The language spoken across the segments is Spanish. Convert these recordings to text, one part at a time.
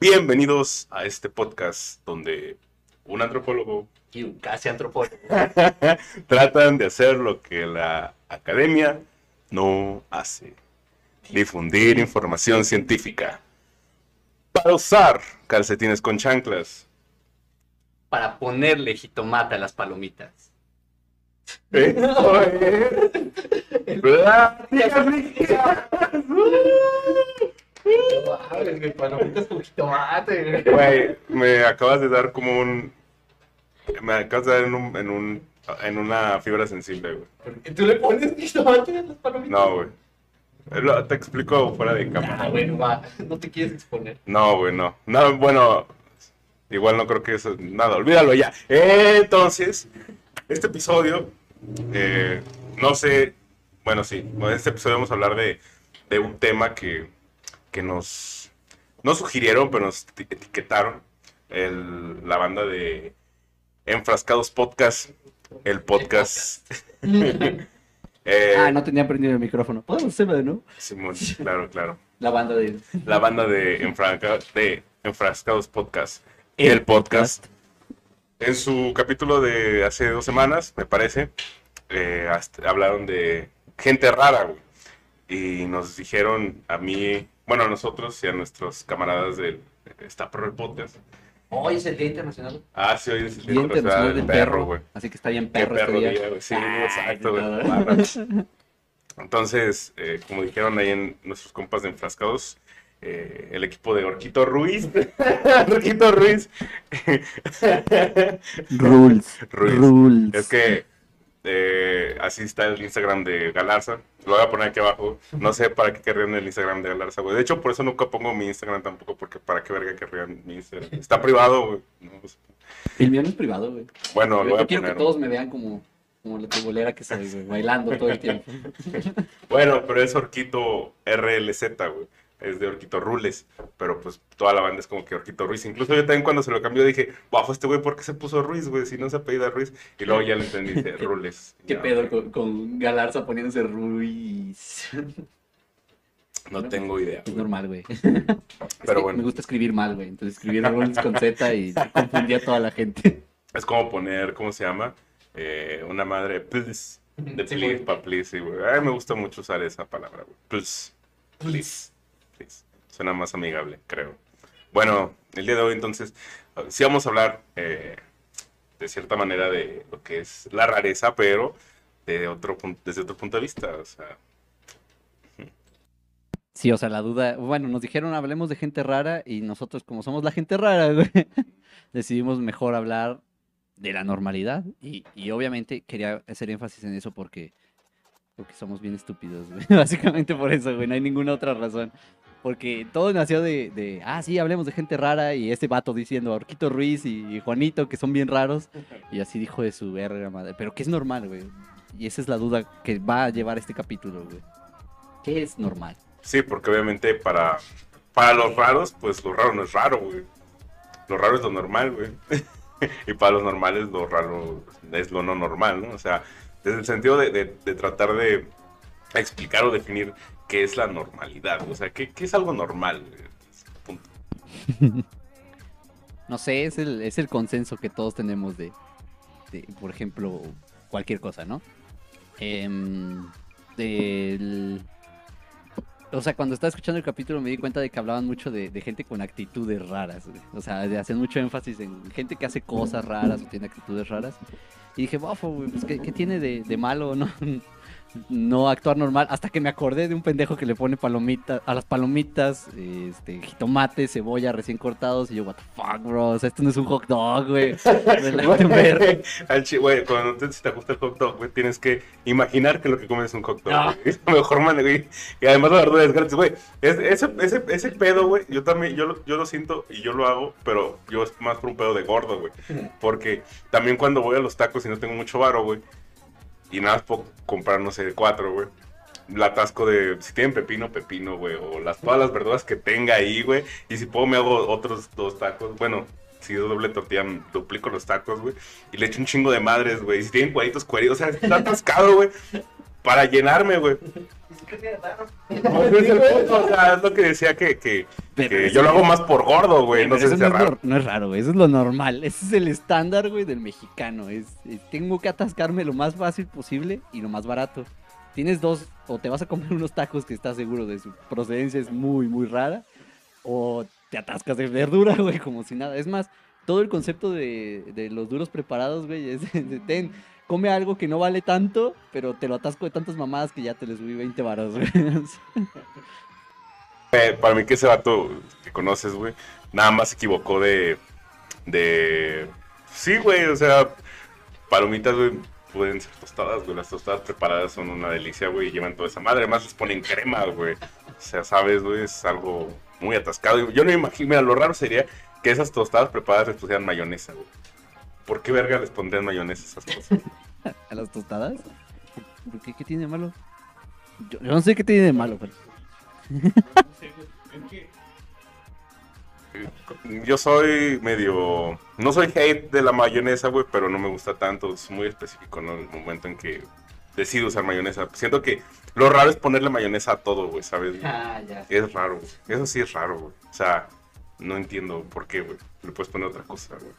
Bienvenidos a este podcast donde un antropólogo y un casi antropólogo tratan de hacer lo que la academia no hace. Difundir información científica. Para usar calcetines con chanclas. para ponerle jitomate a las palomitas. ¿Eh? Pláticas mexicanas. palomitas con jitomate. Güey, me acabas de dar como un. Me acabas de dar en, un, en, un, en una fibra sensible, güey. ¿Tú le pones jitomate a las palomitas? No, güey. Lo- Te explico fuera de cámara. Ah, bueno, va. No te quieres exponer. No, güey, no. No, bueno, igual no creo que eso. Nada, olvídalo ya. Entonces, este episodio, eh, no sé. Bueno, sí. En este episodio vamos a hablar de, de un tema que, que nos. No sugirieron, pero nos eti- etiquetaron. El, la banda de Enfrascados Podcast. El podcast. Eh, Ah, no tenía prendido el micrófono. Podemos hacerlo de nuevo. Simón, claro, claro. La banda de. la banda de, Enfranca- de Enfrascados Podcast. El, podcast. En su capítulo de hace dos semanas, me parece, eh, hasta- hablaron de gente rara, güey. Y nos dijeron a mí, bueno, a nosotros y a nuestros camaradas del Está Perro el Podcast. Hoy es el Día Internacional. Ah, sí, hoy es el Día Día Internacional Internacional del Perro, güey. Así que está bien Qué perro, perro este día. día, güey. Sí, Ah, exacto, güey. Entonces, eh, como dijeron ahí en nuestros compas de Enfrascados, eh, el equipo de Orquito Ruiz. Orquito Ruiz. Rules. Ruiz. Rules. Es que eh, así está el Instagram de Galarza. Lo voy a poner aquí abajo. No sé para qué querrían el Instagram de Galarza, güey. De hecho, por eso nunca pongo mi Instagram tampoco, porque para qué verga querrían mi Instagram. Está privado, güey. No, pues, El mío no es privado, güey. bueno, lo Yo, voy a quiero poner. que todos me vean como, como la tubolera que güey, bailando todo el tiempo. Bueno, pero es Orquito RLZ, güey. Es de Orquito Rules. Pero pues toda la banda es como que Orquito Ruiz. Incluso yo también cuando se lo cambió dije, bajo este güey, ¿por qué se puso Ruiz, güey? Si no se apellida Ruiz. Y luego ya lo entendí, dice Rules. ¿Qué Ya, pedo con, con Galarza poniéndose Ruiz? No tengo idea. Es normal, güey. Es Pero que bueno. Me gusta escribir mal, güey. Entonces escribí Rules con Z y confundí a toda la gente. Es como poner, ¿cómo se llama? Eh, una madre, please. De Sí, please, güey. pa' please, sí, güey. Ay, me gusta mucho usar esa palabra, güey. Please. Please. Please. Suena más amigable, creo. Bueno, el día de hoy entonces, sí vamos a hablar eh, de cierta manera de lo que es la rareza, pero de otro, desde otro punto de vista. O sea, Sí, o sea, la duda, bueno, nos dijeron hablemos de gente rara y nosotros como somos la gente rara, decidimos mejor hablar de la normalidad y, y obviamente quería hacer énfasis en eso porque, porque somos bien estúpidos. Básicamente por eso, güey, no hay ninguna otra razón. Porque todo nació de, ah, sí, hablemos de gente rara y este vato diciendo Orquito Ruiz y Juanito que son bien raros y así dijo de su verga madre, pero que es normal, güey. Y esa es la duda que va a llevar este capítulo, güey. ¿Qué es normal? sí, porque obviamente para, para los raros, pues lo raro no es raro, güey. Lo raro es lo normal, güey. y para los normales lo raro es lo no normal, ¿no? O sea, desde el sentido de tratar de explicar o definir qué es la normalidad. O sea, qué, es algo normal. Punto. No sé, es el, es el consenso que todos tenemos de, por ejemplo, cualquier cosa, ¿no? Em, del- o sea, cuando estaba escuchando el capítulo me di cuenta de que hablaban mucho de, gente con actitudes raras. O sea, de hacen mucho énfasis en gente que hace cosas raras o tiene actitudes raras. Y dije, bofo, güey, pues, ¿qué, tiene de malo no, no actuar normal? Hasta que me acordé de un pendejo que le pone palomita, a las palomitas, este, jitomate, cebolla recién cortados. Y yo, what the fuck, bro, o sea, esto no es un hot dog, güey. Güey, cuando te, si te gusta el hot dog, güey, tienes que imaginar que lo que comes es un hot dog. Ah. Es la mejor manera, güey. Y además la verdura es gratis, güey. Es- ese, ese, ese pedo, güey, yo también, yo, lo- yo lo siento y yo lo hago, pero yo es más por un pedo de gordo, güey. Porque también cuando voy a los tacos y no tengo mucho varo, güey, y nada más puedo comprar, no sé, cuatro, güey. La atasco de, si tienen pepino, pepino, güey, o las, todas las verduras que tenga ahí, güey. Y si puedo me hago otros dos tacos, bueno, si es doble tortilla, duplico los tacos, güey. Y le echo un chingo de madres, güey. Y si tienen cuadritos, cuadritos, o sea, está atascado, güey. Para llenarme, güey. Pues es el punto, o sea, es lo que decía que, que, yo lo hago más por gordo, güey. No sé si es no, es raro. no es raro, güey, eso es lo normal. Ese es el estándar, güey, del mexicano. Es, es, tengo que atascarme lo más fácil posible y lo más barato. Tienes dos, o te vas a comer unos tacos que estás seguro de su procedencia es muy, muy rara, o te atascas de verdura, güey, como si nada. Es más, todo el concepto de, de los duros preparados, güey, es de, ten, come algo que no vale tanto, pero te lo atasco de tantas mamadas que ya te les subí 20 varos, güey. Eh, para mí que ese vato que conoces, güey, nada más se equivocó de... de... Sí, güey, o sea, palomitas, güey, pueden ser tostadas, güey. Las tostadas preparadas son una delicia, güey, llevan toda esa madre. Además les ponen crema, güey. O sea, sabes, güey, es algo muy atascado. Yo no me imagino, mira, lo raro sería que esas tostadas preparadas les pusieran mayonesa, güey. ¿Por qué verga les pondrían mayonesa a esas cosas? ¿A las tostadas? ¿Por qué? ¿Qué tiene de malo? Yo, yo no sé qué tiene de malo, pero... Yo soy medio. No soy hate de la mayonesa, güey, pero no me gusta tanto. Es muy específico, ¿no? El momento en que decido usar mayonesa. Siento que lo raro es ponerle mayonesa a todo, güey, ¿sabes? Ah, ya. Es raro, güey. Eso sí es raro, güey. O sea, no entiendo por qué, güey. Le puedes poner otra cosa, güey.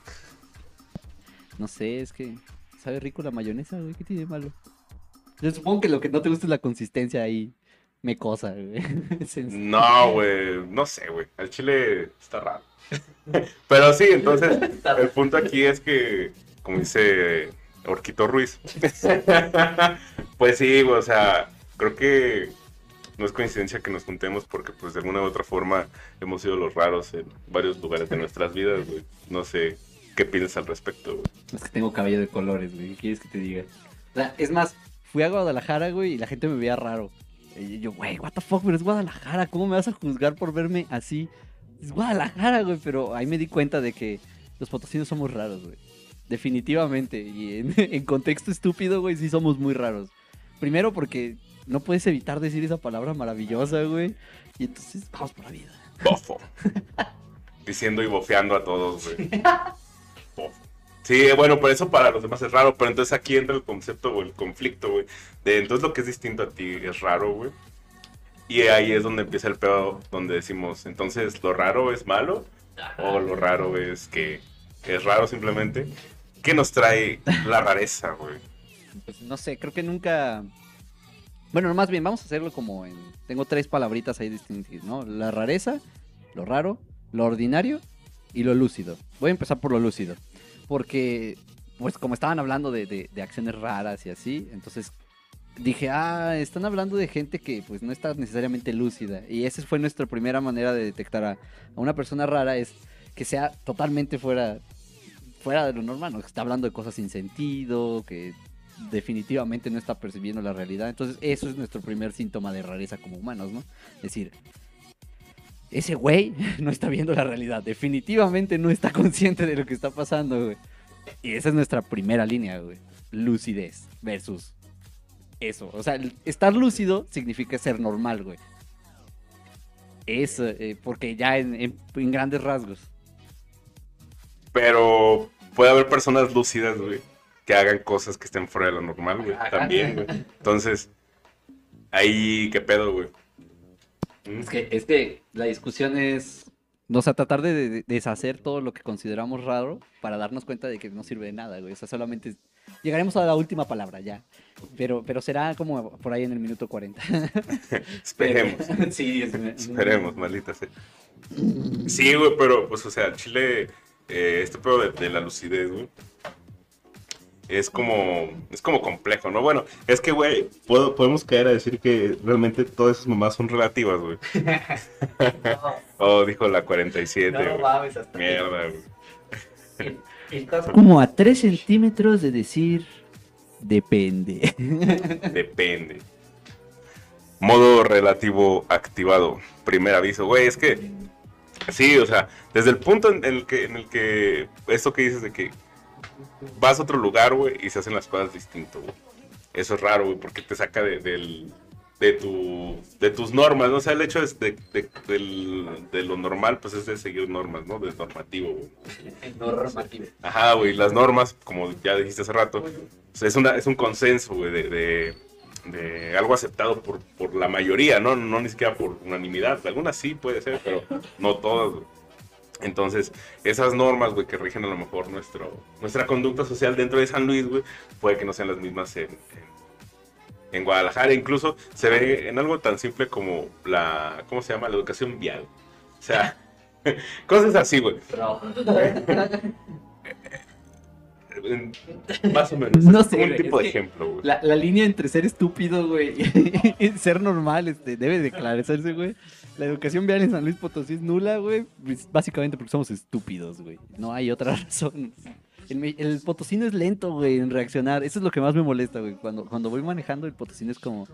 No sé, es que sabe rico la mayonesa, güey. ¿Qué tiene de malo? Yo supongo que lo que no te gusta es la consistencia ahí mecosa, güey. No, güey. No sé, güey. Al chile está raro. Pero sí, entonces, el punto aquí es que, como dice Orquito Ruiz, pues sí, güey, o sea, creo que no es coincidencia que nos juntemos porque, pues, de alguna u otra forma hemos sido los raros en varios lugares de nuestras vidas, güey. No sé qué piensas al respecto, güey. Es que tengo cabello de colores, güey. ¿Qué quieres que te diga? O sea, es más, fui a Guadalajara, güey, y la gente me veía raro. Y yo, güey, what the fuck, pero es Guadalajara. ¿Cómo me vas a juzgar por verme así? Es Guadalajara, güey. Pero ahí me di cuenta de que los potosinos somos raros, güey. Definitivamente. Y en, en contexto estúpido, güey, sí somos muy raros. Primero porque no puedes evitar decir esa palabra maravillosa, güey. Y entonces vamos por la vida. Bofo. Diciendo y bofeando a todos, güey. Bofo. Sí, bueno, por eso para los demás es raro, pero entonces aquí entra el concepto o el conflicto, güey. De entonces lo que es distinto a ti es raro, güey. Y ahí es donde empieza el pedo, donde decimos, entonces lo raro es malo o lo raro es que es raro simplemente. ¿Qué nos trae la rareza, güey? Pues no sé, creo que nunca. Bueno, más bien, vamos a hacerlo como en. Tengo tres palabritas ahí distintas, ¿no? La rareza, lo raro, lo ordinario y lo lúcido. Voy a empezar por lo lúcido. Porque, pues, como estaban hablando de, de- acciones raras y así, entonces dije, ah, están hablando de gente que, pues, no está necesariamente lúcida. Y esa fue nuestra primera manera de detectar a, a una persona rara: es que sea totalmente fuera, fuera de lo normal, ¿no? Que está hablando de cosas sin sentido, que definitivamente no está percibiendo la realidad. Entonces, eso es nuestro primer síntoma de rareza como humanos, ¿no? Es decir, ese güey no está viendo la realidad. Definitivamente no está consciente de lo que está pasando, güey. Y esa es nuestra primera línea, güey. Lucidez versus eso. O sea, estar lúcido significa ser normal, güey. Eso, eh, porque ya en, en- en grandes rasgos. Pero puede haber personas lúcidas, güey, que hagan cosas que estén fuera de lo normal, güey. También, güey. Entonces, ahí, ¿qué pedo, güey? Mm. Es que, es que la discusión es. O sea, tratar de, de- deshacer todo lo que consideramos raro para darnos cuenta de que no sirve de nada, güey. O sea, solamente llegaremos a la última palabra ya. Pero, pero será como por ahí en el minuto 40. Esperemos. Pero- sí, es- Esperemos, maldita sea. Sí, güey, pero, pues, o sea, Chile, eh, este pedo de, de la lucidez, güey, es como, es como complejo, ¿no? Bueno, es que, güey, puedo- podemos caer a decir que realmente todas esas mamás son relativas, güey. Oh, dijo la 47, No, mames, hasta Mierda, güey. Como a 3 centímetros de decir. Depende. Depende. Modo relativo activado. Primer aviso. Güey, es que. Sí, o sea, desde el punto en el que, en el que. Esto que dices de que vas a otro lugar, güey, y se hacen las cosas distinto, güey. Eso es raro, güey, porque te saca de, del, de, tu, de tus normas, ¿no? O sea, el hecho es de, de, del- de lo normal, pues es de seguir normas, ¿no? Del normativo, güey. el normativo. Ajá, güey, las normas, como ya dijiste hace rato, o sea, es, una, es un consenso, güey, de, de, de algo aceptado por, por la mayoría, ¿no? No ni siquiera por unanimidad. Algunas sí puede ser, pero no todas, güey. Entonces, esas normas, güey, que rigen a lo mejor nuestro, nuestra conducta social dentro de San Luis, güey, puede que no sean las mismas en, en- en Guadalajara. Incluso se ve en algo tan simple como la, ¿cómo se llama? La educación vial. O sea, cosas así, güey. Más o menos. No sé, un güey, tipo de ejemplo, güey. La, la línea entre ser estúpido, güey, y ser normal, este, debe declararse, güey. La educación vial en San Luis Potosí es nula, güey, pues, básicamente porque somos estúpidos, güey. No hay otra razón. El, el potosino es lento, güey, en reaccionar. Eso es lo que más me molesta, güey. Cuando, cuando voy manejando, el potosino es como,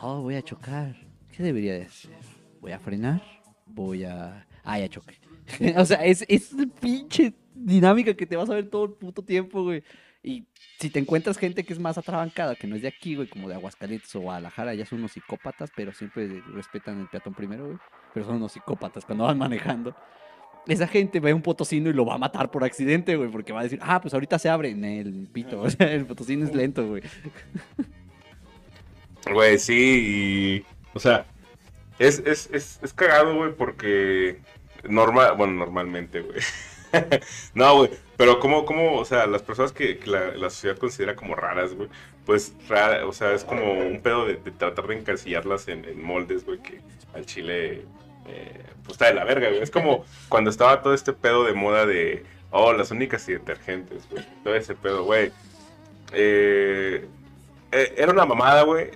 oh, voy a chocar. ¿Qué debería de hacer? ¿Voy a frenar? Voy a... Ah, ya choqué. o sea, es, es pinche dinámica que te vas a ver todo el puto tiempo, güey. Y si te encuentras gente que es más atrabancada, que no es de aquí, güey, como de Aguascalientes o Guadalajara, ya son unos psicópatas, pero siempre respetan el peatón primero, güey. Pero son unos psicópatas cuando van manejando. Esa gente ve un potosino y lo va a matar por accidente, güey, porque va a decir, ah, pues ahorita se abre en el pito. El potosino es lento, güey. Güey, sí, y, o sea, es, es, es, es cagado, güey, porque normal, bueno, normalmente, güey. no, güey, pero como, como, o sea, las personas que, que la, la sociedad considera como raras, güey, pues, rara, o sea, es como un pedo de, de tratar de encasillarlas en, en moldes, güey, que al chile, eh, pues está de la verga, güey. Es como cuando estaba todo este pedo de moda de, oh, las únicas y detergentes, güey, todo ese pedo, güey. Eh, eh, era una mamada, güey.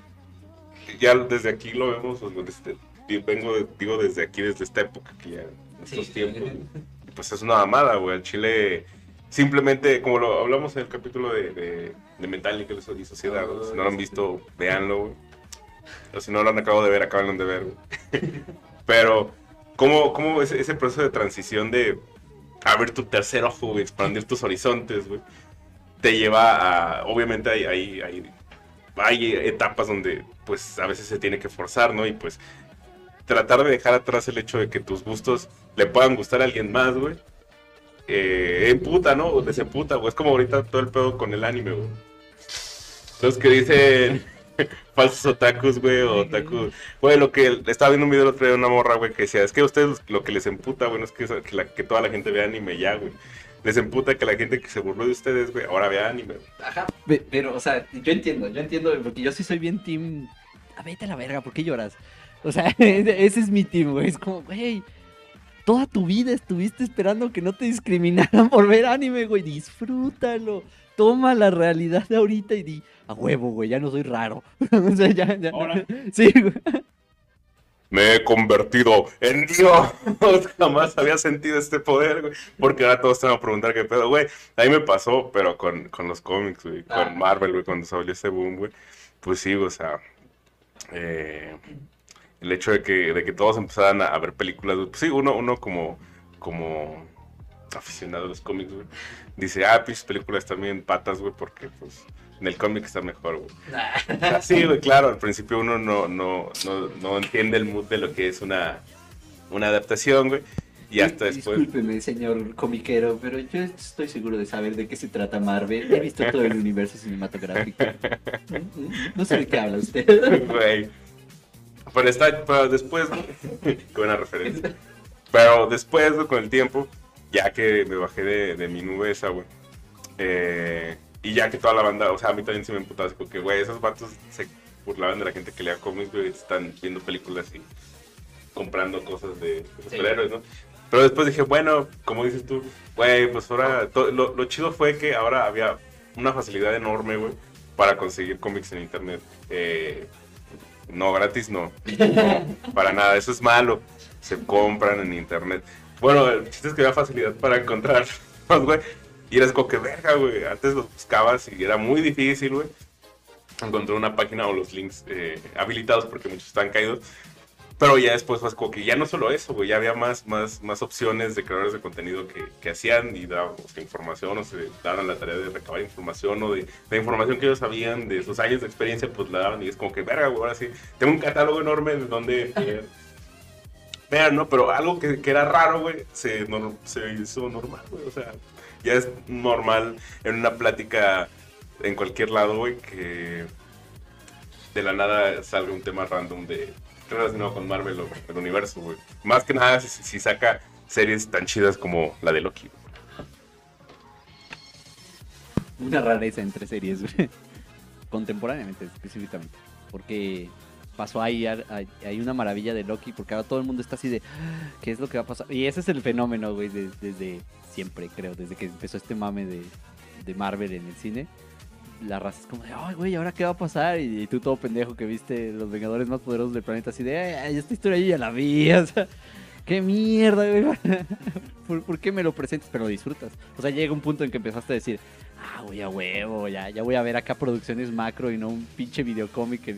Ya desde aquí lo vemos, o desde- vengo, digo, desde aquí, desde esta época, que ya, en estos Sí. tiempos, pues es una mamada, güey. El Chile, simplemente, como lo hablamos en el capítulo de, de, de Metallica y Sociedad, güey, si no lo han visto, véanlo, güey. O si no lo han acabado de ver, acaban de ver, güey. Pero, ¿cómo, cómo ese, proceso de transición de abrir tu tercer ojo, expandir tus horizontes, güey, te lleva a, obviamente hay, hay, hay, hay etapas donde, pues, a veces se tiene que forzar, ¿no? Y pues, tratar de dejar atrás el hecho de que tus gustos le puedan gustar a alguien más, güey. Eh, emputa, ¿no? O desemputa, güey. Es como ahorita todo el pedo con el anime, güey. Los que dicen falsos otakus, güey, o otaku. Güey, lo que estaba viendo un video el otro día de una morra, güey, que decía, es que a ustedes lo que les emputa, güey, es que, que, toda la gente vea anime ya, güey. Les emputa que la gente que se burló de ustedes, güey, ahora vea anime. Ajá. Pe- Pero, o sea, yo entiendo, yo entiendo, porque yo sí soy bien team. A vete a la verga, ¿por qué lloras? O sea, ese es mi team, güey. Es como, güey, toda tu vida estuviste esperando que no te discriminaran por ver anime, güey. Disfrútalo. Toma la realidad de ahorita y di, a huevo, güey, ya no soy raro. o sea, ya, ya. Ahora. Sí, güey. Me he convertido en Dios. Jamás había sentido este poder, güey. Porque ahora todos te van a preguntar qué pedo, güey. A mí me pasó, pero con, con los cómics, güey. Con Ah. Marvel, güey, cuando salió ese boom, güey. Pues sí, o sea. eh, el hecho de que, de que todos empezaran a, a ver películas, güey. Pues sí, uno, uno como, como aficionado a los cómics, güey. Dice, ah, pinches películas también patas, güey, porque pues en el cómic está mejor, güey. Nah. Sí, güey, claro, al principio uno no, no, no, no entiende el mood de lo que es una, una adaptación, güey. Y hasta después. Discúlpeme, señor comiquero, pero yo estoy seguro de saber de qué se trata Marvel. He visto todo el universo cinematográfico. No sé de qué habla usted. Güey. Pero está, pero después, qué buena referencia. Pero después, con el tiempo, ya que me bajé de, de mi nube esa, güey. eh, y ya que toda la banda, o sea, a mí también se me emputaba, así como que, güey, esos vatos se burlaban de la gente que lea cómics, güey, están viendo películas y comprando cosas de, de superhéroes, ¿no? Pero después dije, bueno, como dices tú, güey, pues ahora, to- lo, lo chido fue que ahora había una facilidad enorme, güey, para conseguir cómics en internet. Eh, no, gratis no. No, para nada, eso es malo. Se compran en internet. Bueno, el chiste es que había facilidad para encontrar, güey. Y eres como güey. Antes los buscabas y era muy difícil, güey. Encontrar una página o los links eh, habilitados porque muchos están caídos. Pero ya después fue como que ya no solo eso, güey, ya había más, más, más opciones de creadores de contenido que, que hacían y daban o sea, información o se daban la tarea de recabar información o de la información que ellos sabían de sus años de experiencia, pues la daban y es como que, verga, güey, ahora sí, tengo un catálogo enorme de donde eh, vean, ¿no? Pero algo que, que era raro, güey, se, nor- se hizo normal, güey, o sea, ya es normal en una plática en cualquier lado, güey, que de la nada salga un tema random de relacionado con Marvel o el universo, güey. Más que nada si, saca series tan chidas como la de Loki. Una rareza entre series. Contemporáneamente, específicamente. Porque pasó ahí, hay, una maravilla de Loki, porque ahora todo el mundo está así de, "Ah, ¿qué es lo que va a pasar? Y ese es el fenómeno, güey, de- desde siempre, creo, desde que empezó este mame de, de Marvel en el cine. La raza es como de, ay, güey, ¿ahora qué va a pasar? Y, tú todo pendejo que viste los Vengadores más poderosos del planeta, así de, ay, esta historia ya la vi, o sea, qué mierda, güey. ¿Por, qué me lo presentas? Pero lo disfrutas. O sea, llega un punto en que empezaste a decir, ah, güey, a huevo, ya, ya voy a ver acá producciones macro y no un pinche videocómic que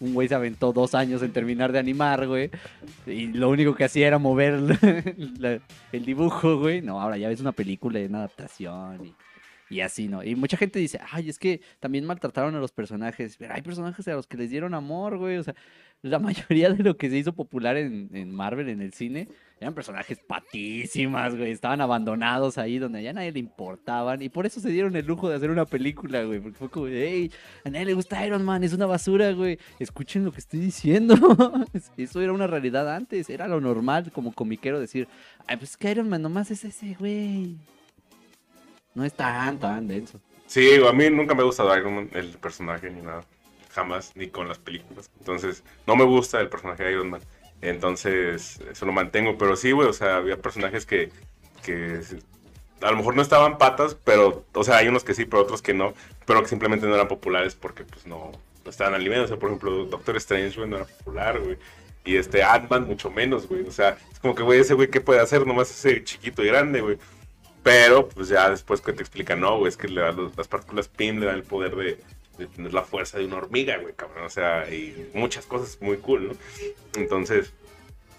un güey se aventó dos años en terminar de animar, güey. Y lo único que hacía era mover el dibujo, güey. No, ahora ya ves una película y una adaptación y, y así, ¿no? Y mucha gente dice, ay, es que también maltrataron a los personajes. Pero hay personajes a los que les dieron amor, güey. O sea, la mayoría de lo que se hizo popular en, en Marvel, en el cine, eran personajes patísimas, güey. Estaban abandonados ahí donde ya nadie le importaban. Y por eso se dieron el lujo de hacer una película, güey. Porque fue como, hey, a nadie le gusta Iron Man, es una basura, güey. Escuchen lo que estoy diciendo. Eso era una realidad antes. Era lo normal como comiquero decir, ay, pues es que Iron Man nomás es ese, güey. No es tan, tan denso. Sí, a mí nunca me ha gustado Iron Man, el personaje, ni nada. Jamás, ni con las películas. Entonces, no me gusta el personaje de Iron Man. Entonces, eso lo mantengo. Pero sí, güey, o sea, había personajes que, que a lo mejor no estaban patas, pero, o sea, hay unos que sí, pero otros que no. Pero que simplemente no eran populares porque, pues, no, no estaban al nivel. O sea, por ejemplo, Doctor Strange, güey, no era popular, güey. Y este Ant-Man mucho menos, güey. O sea, es como que, güey, ese güey, ¿qué puede hacer? Nomás ese chiquito y grande, güey. Pero, pues ya después que te explican, no, güey, es que le dan las partículas PIM le dan el poder de, de tener la fuerza de una hormiga, güey, cabrón. O sea, y muchas cosas muy cool, ¿no? Entonces,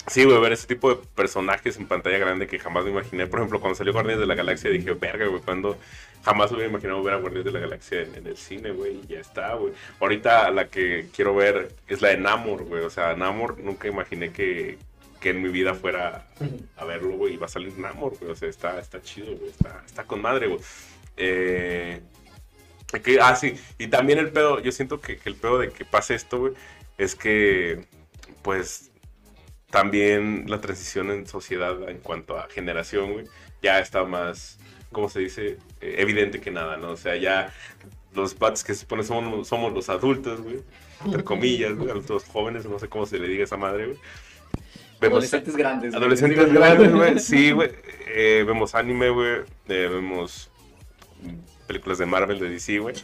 sí, güey, ver ese tipo de personajes en pantalla grande que jamás me imaginé. Por ejemplo, cuando salió Guardianes de la Galaxia dije, verga, güey, cuando jamás hubiera imaginado ver a Guardianes de la Galaxia en, en el cine, güey, y ya está, güey. Ahorita la que quiero ver es la de Namor, güey. O sea, Namor nunca imaginé que, que en mi vida fuera a verlo, güey, y va a salir Namor, güey. O sea, está, está chido, güey. Está, está con madre, güey. Eh, ah, sí. Y también el pedo, yo siento que, el pedo de que pase esto, güey, es que, pues, también la transición en sociedad en cuanto a generación, güey, ya está más, ¿cómo se dice? Eh, evidente que nada, ¿no? O sea, ya los patos que se supone somos, somos los adultos, güey, entre comillas, güey, adultos jóvenes, no sé cómo se le diga a esa madre, güey. Vemos- Adolescentes grandes. güey. Adolescentes grandes, güey. Sí, güey. Eh, vemos anime, güey. Eh, vemos películas de Marvel, de DC, güey.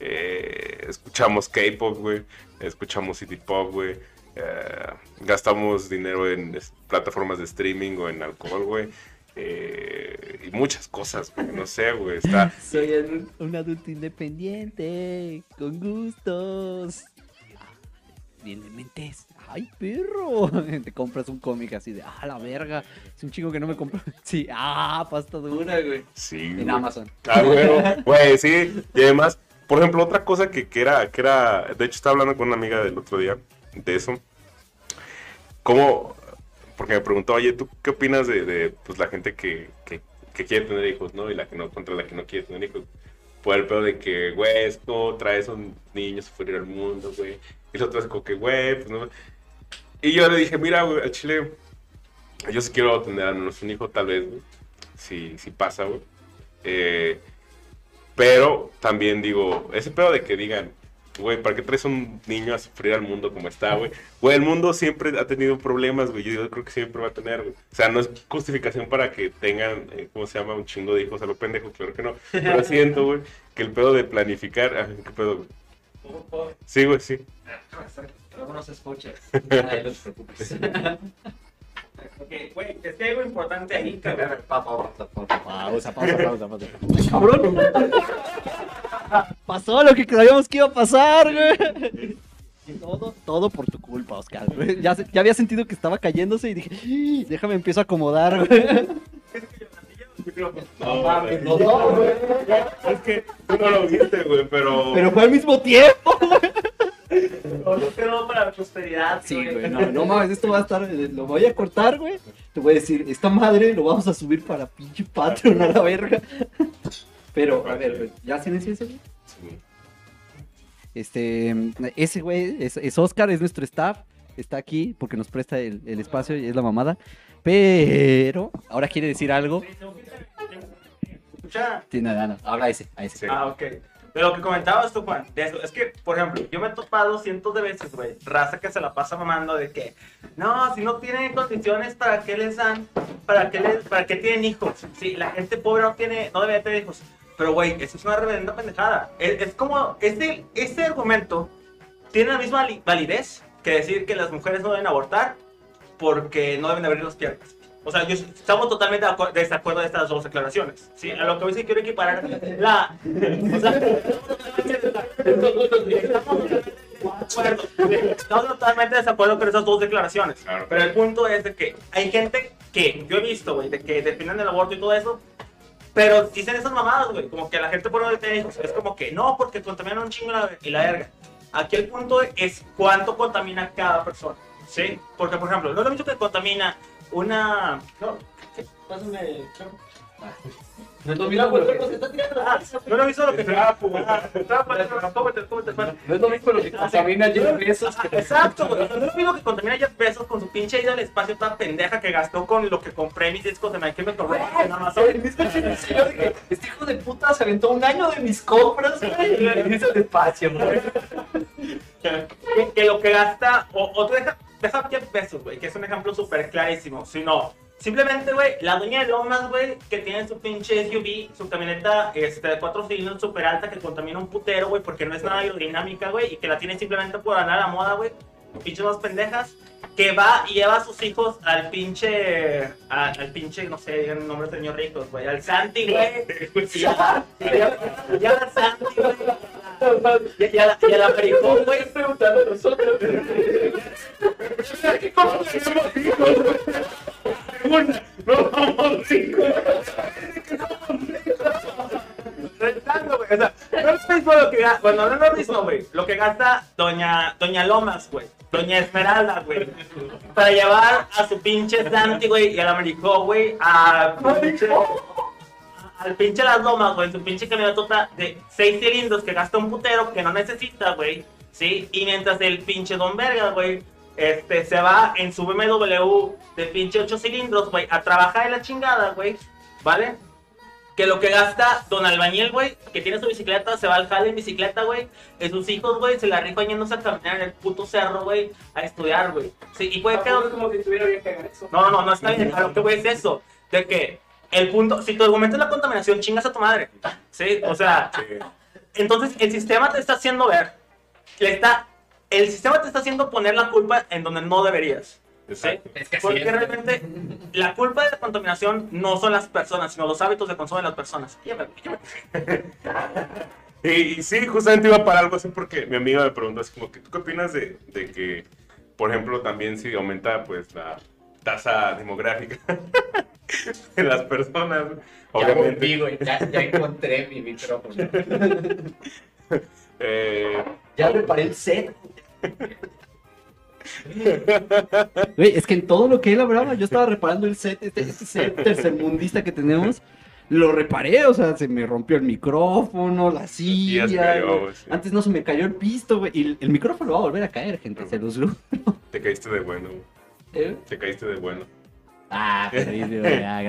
Eh, escuchamos K-pop, güey. Escuchamos city pop, güey. Eh, gastamos dinero en plataformas de streaming o en alcohol, güey. Eh, y muchas cosas, güey. No sé, güey. Está. Soy. Un adulto independiente, con gustos. Bien de mentes. ¡Ay, perro! Te compras un cómic así de, ¡ah, la verga! Es un chingo que no me compro. Sí, ¡ah, pasta dura, güey! Sí, En güey. Amazon. Ah, bueno, güey, sí. Y además, por ejemplo, otra cosa que, que era, que era, de hecho estaba hablando con una amiga del otro día de eso. ¿Cómo? Porque me preguntó, oye, ¿tú qué opinas de, de, pues, la gente que, que, que quiere tener hijos, ¿no? Y la que no, contra la que no quiere tener hijos. Por el pedo de que, güey, esto trae a esos niños a sufrir al mundo, güey. Y los otros como que, güey, pues no. Y yo le dije, mira, güey, al chile, yo sí quiero tener al menos un hijo, tal vez, güey. Si, si pasa, güey. Eh, pero también digo, ese pedo de que digan, güey, ¿para qué traes un niño a sufrir al mundo como está, güey? Güey, el mundo siempre ha tenido problemas, güey. Yo creo que siempre va a tener, güey. O sea, no es justificación para que tengan, eh, ¿cómo se llama? Un chingo de hijos a lo pendejo, claro que no. Pero siento, güey, que el pedo de planificar. ah, ¿Qué pedo, güey? Sí, güey, sí. No se escucha. No te preocupes. Ok, güey, es que hay algo importante ahí, cabrón. Papá. Pausa, pausa, pausa, pausa. ¡Cabrón! Pasó lo que creíamos que iba a pasar, güey. Todo, todo por tu culpa, Oscar. güey. Ya, ya había sentido que estaba cayéndose y dije, "Ih, déjame empiezo a acomodar, güey. No, mames, güey. no, güey. Es que tú no lo viste, güey, pero. Pero fue al mismo tiempo. No, no quedó para la prosperidad. Sí, güey, no, no mames, esto va a estar, eh, lo voy a cortar, güey. Te voy a decir, esta madre lo vamos a subir para pinche Patreon a la verga. Pero, a ver, güey, ¿ya silenciaste, güey? Sí. Este, ese güey es, es Oscar, es nuestro staff. Está aquí porque nos presta el, el espacio y es la mamada. Pero ahora quiere decir algo. Escucha. Tiene nada, habla ese, a ese. Sí. Ah, ok. De lo que comentabas tú, Juan, de eso, es que, por ejemplo, yo me he topado cientos de veces, güey, raza que se la pasa mamando de que, no, si no tienen condiciones, ¿para qué les dan? ¿Para qué, les, para qué tienen hijos? Sí, la gente pobre no tiene, no debe tener hijos. Pero, güey, eso es una reverenda pendejada. Es, es como, ese, ese argumento tiene la misma vali- validez que decir que las mujeres no deben abortar porque no deben abrir las piernas. O sea, yo, estamos totalmente de acu- de desacuerdo de estas dos declaraciones. ¿sí? A lo que hoy sí quiero equiparar la... O sea, estamos totalmente de desacuerdo con esas dos declaraciones. Claro. Pero el punto es de que hay gente que yo he visto, güey, de que defienden el aborto y todo eso, pero dicen esas mamadas, güey, como que la gente por tener hijos es como que no, porque contaminan un chingo la- y la verga. Aquí el punto es cuánto contamina cada persona, ¿sí? Porque, por ejemplo, no lo mismo que contamina una... No. Pásame... No es lo mismo lo que- Ah, no es lo mismo lo que... Ah, no es lo mismo lo que contamina Jeff Bezos Exacto, güey. No es lo mismo que contamina Jeff Bezos con su pinche ida al espacio toda pendeja que gastó con lo que compré mis discos de My Chemical Romance en Amazon. El este hijo de puta se aventó un año de mis compras, güey. Y hizo el espacio, güey. que, lo que gasta, o, deja, deja Jeff Bezos, güey, que es un ejemplo súper clarísimo, sino simplemente, güey, la dueña de Lomas, güey, que tiene su pinche SUV, su camioneta este, de cuatro cilindros súper alta que contamina un putero, güey, porque no es nada aerodinámica, güey, y que la tiene simplemente por andar a la moda, güey, pinches más pendejas, que va y lleva a sus hijos al pinche, al pinche, no sé, digan el nombre de señor ricos, güey, al Santi, güey, ya, ya, ya Santi, güey, y a- y a la- y a la Pericón, güey, preguntando a nosotros. No vamos ricos. Rentando, güey. O sea, no es lo mismo lo que gasta. Bueno, no es lo mismo, güey. Lo que gasta Doña, Doña Lomas, güey. Doña Esmeralda, güey. Para llevar a su pinche Santi, güey, y al Americó, güey, a pinche. Al pinche Las Lomas, güey, su pinche camionetota de seis cilindros que gasta un putero que no necesita, güey. ¿Sí? Y mientras el pinche Don Verga, güey, este, se va en su BMW de pinche ocho cilindros, güey, a trabajar en la chingada, güey. ¿Vale? Que lo que gasta Don Albañil, güey, que tiene su bicicleta, se va al jale en bicicleta, güey. Y sus hijos, güey, se la rifan yéndose a caminar en el puto cerro, güey, a estudiar, güey. Sí, y puede que... Es como si estuviera bien que eso. No, no, no, está bien. Lo que voy es eso. De que el punto, si tu argumento es la contaminación, chingas a tu madre. Sí, o sea, Sí. entonces el sistema te está haciendo ver, le está, el sistema te está haciendo poner la culpa en donde no deberías. ¿sí? Exacto. Es que Porque es. realmente la culpa de la contaminación no son las personas, sino los hábitos de consumo de las personas. Y, y sí, justamente iba para algo así porque mi amiga me preguntó así como que, ¿tú qué opinas de, de que, por ejemplo, también si aumenta pues la tasa demográfica de las personas? Ya Obviamente. volví, güey. Ya, ya encontré mi micrófono. eh, Ya reparé el set. Güey, es que en todo lo que él hablaba, yo estaba reparando el set, este, este set tercermundista que tenemos, lo reparé, o sea, se me rompió el micrófono, la silla. cayó, sí. Antes no se me cayó el pisto, güey, y el, el micrófono va a volver a caer, gente, se los juro. te caíste de bueno. ¿Eh? te caíste de bueno. Ah, ya,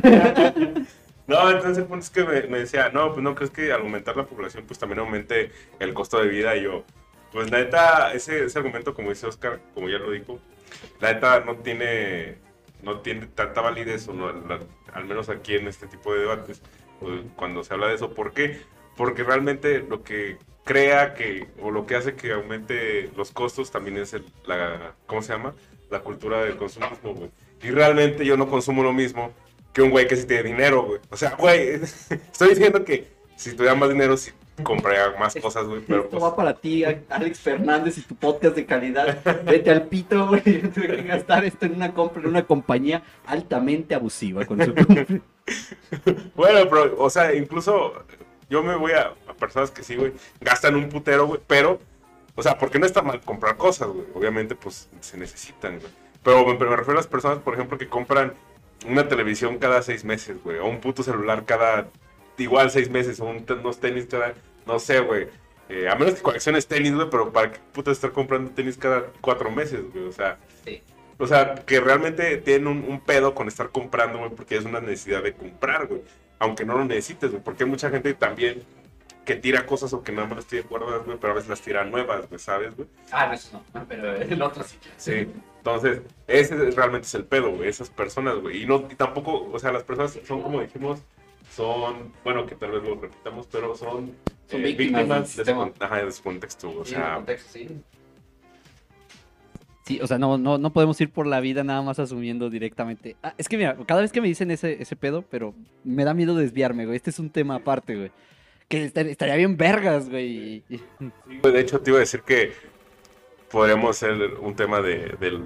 gracias. No, entonces el punto es que me, me decía, no, pues no crees que al aumentar la población, pues también aumente el costo de vida. Y yo, pues la neta, ese, ese argumento, como dice Oscar, como ya lo dijo, la neta no tiene, no tiene tanta validez, o no, la- al menos aquí en este tipo de debates, pues, cuando se habla de eso. ¿Por qué? Porque realmente lo que crea que, o lo que hace que aumente los costos también es el, la, ¿cómo se llama? La cultura del consumismo, güey. Y realmente yo no consumo lo mismo que un güey que sí tiene dinero, güey. O sea, güey, estoy diciendo que si tuviera más dinero, sí compraría más cosas, güey. Pero Esto pues, va para ti, Alex Fernández y tu podcast de calidad. Vete al pito, güey. Yo tuve que gastar esto en una compra en una compañía altamente abusiva con su compra. bueno, pero, o sea, incluso yo me voy a, a personas que sí, güey, gastan un putero, güey, pero, o sea, porque no está mal comprar cosas, güey. Obviamente, pues, se necesitan, güey. Pero, me- refiero a las personas, por ejemplo, que compran una televisión cada seis meses, güey, o un puto celular cada, igual seis meses, o un unos tenis cada, no sé, güey. Eh, a menos que colecciones tenis, güey, pero ¿para qué puta estar comprando tenis cada cuatro meses, güey? O sea, Sí. o sea, que realmente tienen un, un pedo con estar comprando, güey, porque es una necesidad de comprar, güey. Aunque no lo necesites, güey, porque hay mucha gente también que tira cosas o que nada más tiene guardadas, güey, pero a veces las tira nuevas, güey, ¿sabes, güey? Ah, no, eso no. Pero el otro sí. Sí. Entonces, ese es- realmente es el pedo, güey, esas personas, güey. Y, no, y tampoco, o sea, las personas son, como dijimos, son, bueno, que tal vez lo repitamos, pero son, Son eh, víctimas de, su, sistema. con- ajá, de su contexto, o Sí, sea, contexto, sí. Sí, o sea, no, no, no podemos ir por la vida nada más asumiendo directamente. Ah, es que mira, cada vez que me dicen ese, ese pedo, pero me da miedo desviarme, güey. Este es un tema aparte, güey. Que estar- estaría bien vergas, güey. Pues, de hecho, te iba a decir que podríamos hacer un tema de, del,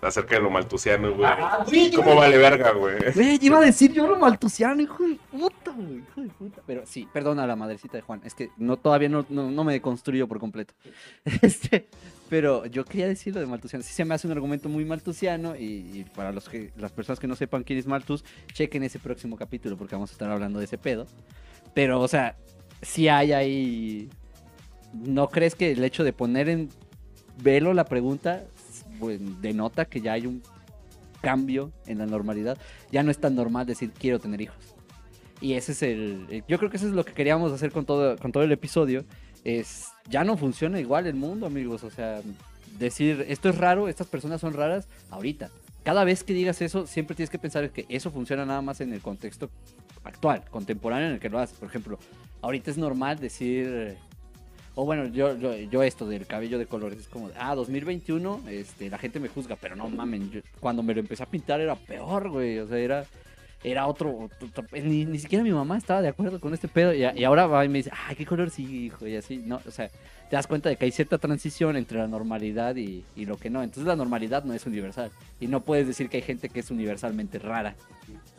acerca de lo maltusiano, güey. Ah, yo- ¿Cómo vale verga, güey? Güey, iba a decir yo lo maltusiano, hijo de puta, güey. Hijo de puta. Pero sí, perdona a la madrecita de Juan. Es que no, todavía no, no, no me deconstruyo por completo. Este, pero yo quería decir lo de maltusiano. Sí se me hace un argumento muy maltusiano. Y, y para los que, las personas que no sepan quién es Malthus, chequen ese próximo capítulo porque vamos a estar hablando de ese pedo. Pero, o sea, si hay ahí. ¿No crees que el hecho de poner en velo la pregunta pues, denota que ya hay un cambio en la normalidad? Ya no es tan normal decir quiero tener hijos. Y ese es el. eh, Yo creo que eso es lo que queríamos hacer con todo, con todo el episodio. Es. Ya no funciona igual el mundo, amigos. O sea, decir esto es raro, estas personas son raras, ahorita. Cada vez que digas eso, siempre tienes que pensar que eso funciona nada más en el contexto actual, contemporáneo en el que lo haces. Por ejemplo, ahorita es normal decir. O bueno, yo, yo, yo esto del cabello de colores es como, ah, 2021, este, la gente me juzga, pero no mamen, cuando me lo empecé a pintar era peor, güey, o sea, era, era otro, ni, ni siquiera mi mamá estaba de acuerdo con este pedo, y, ahora va y me dice, ay, qué color sí, hijo, y así, no, o sea, te das cuenta de que hay cierta transición entre la normalidad y, y lo que no, entonces la normalidad no es universal, y no puedes decir que hay gente que es universalmente rara,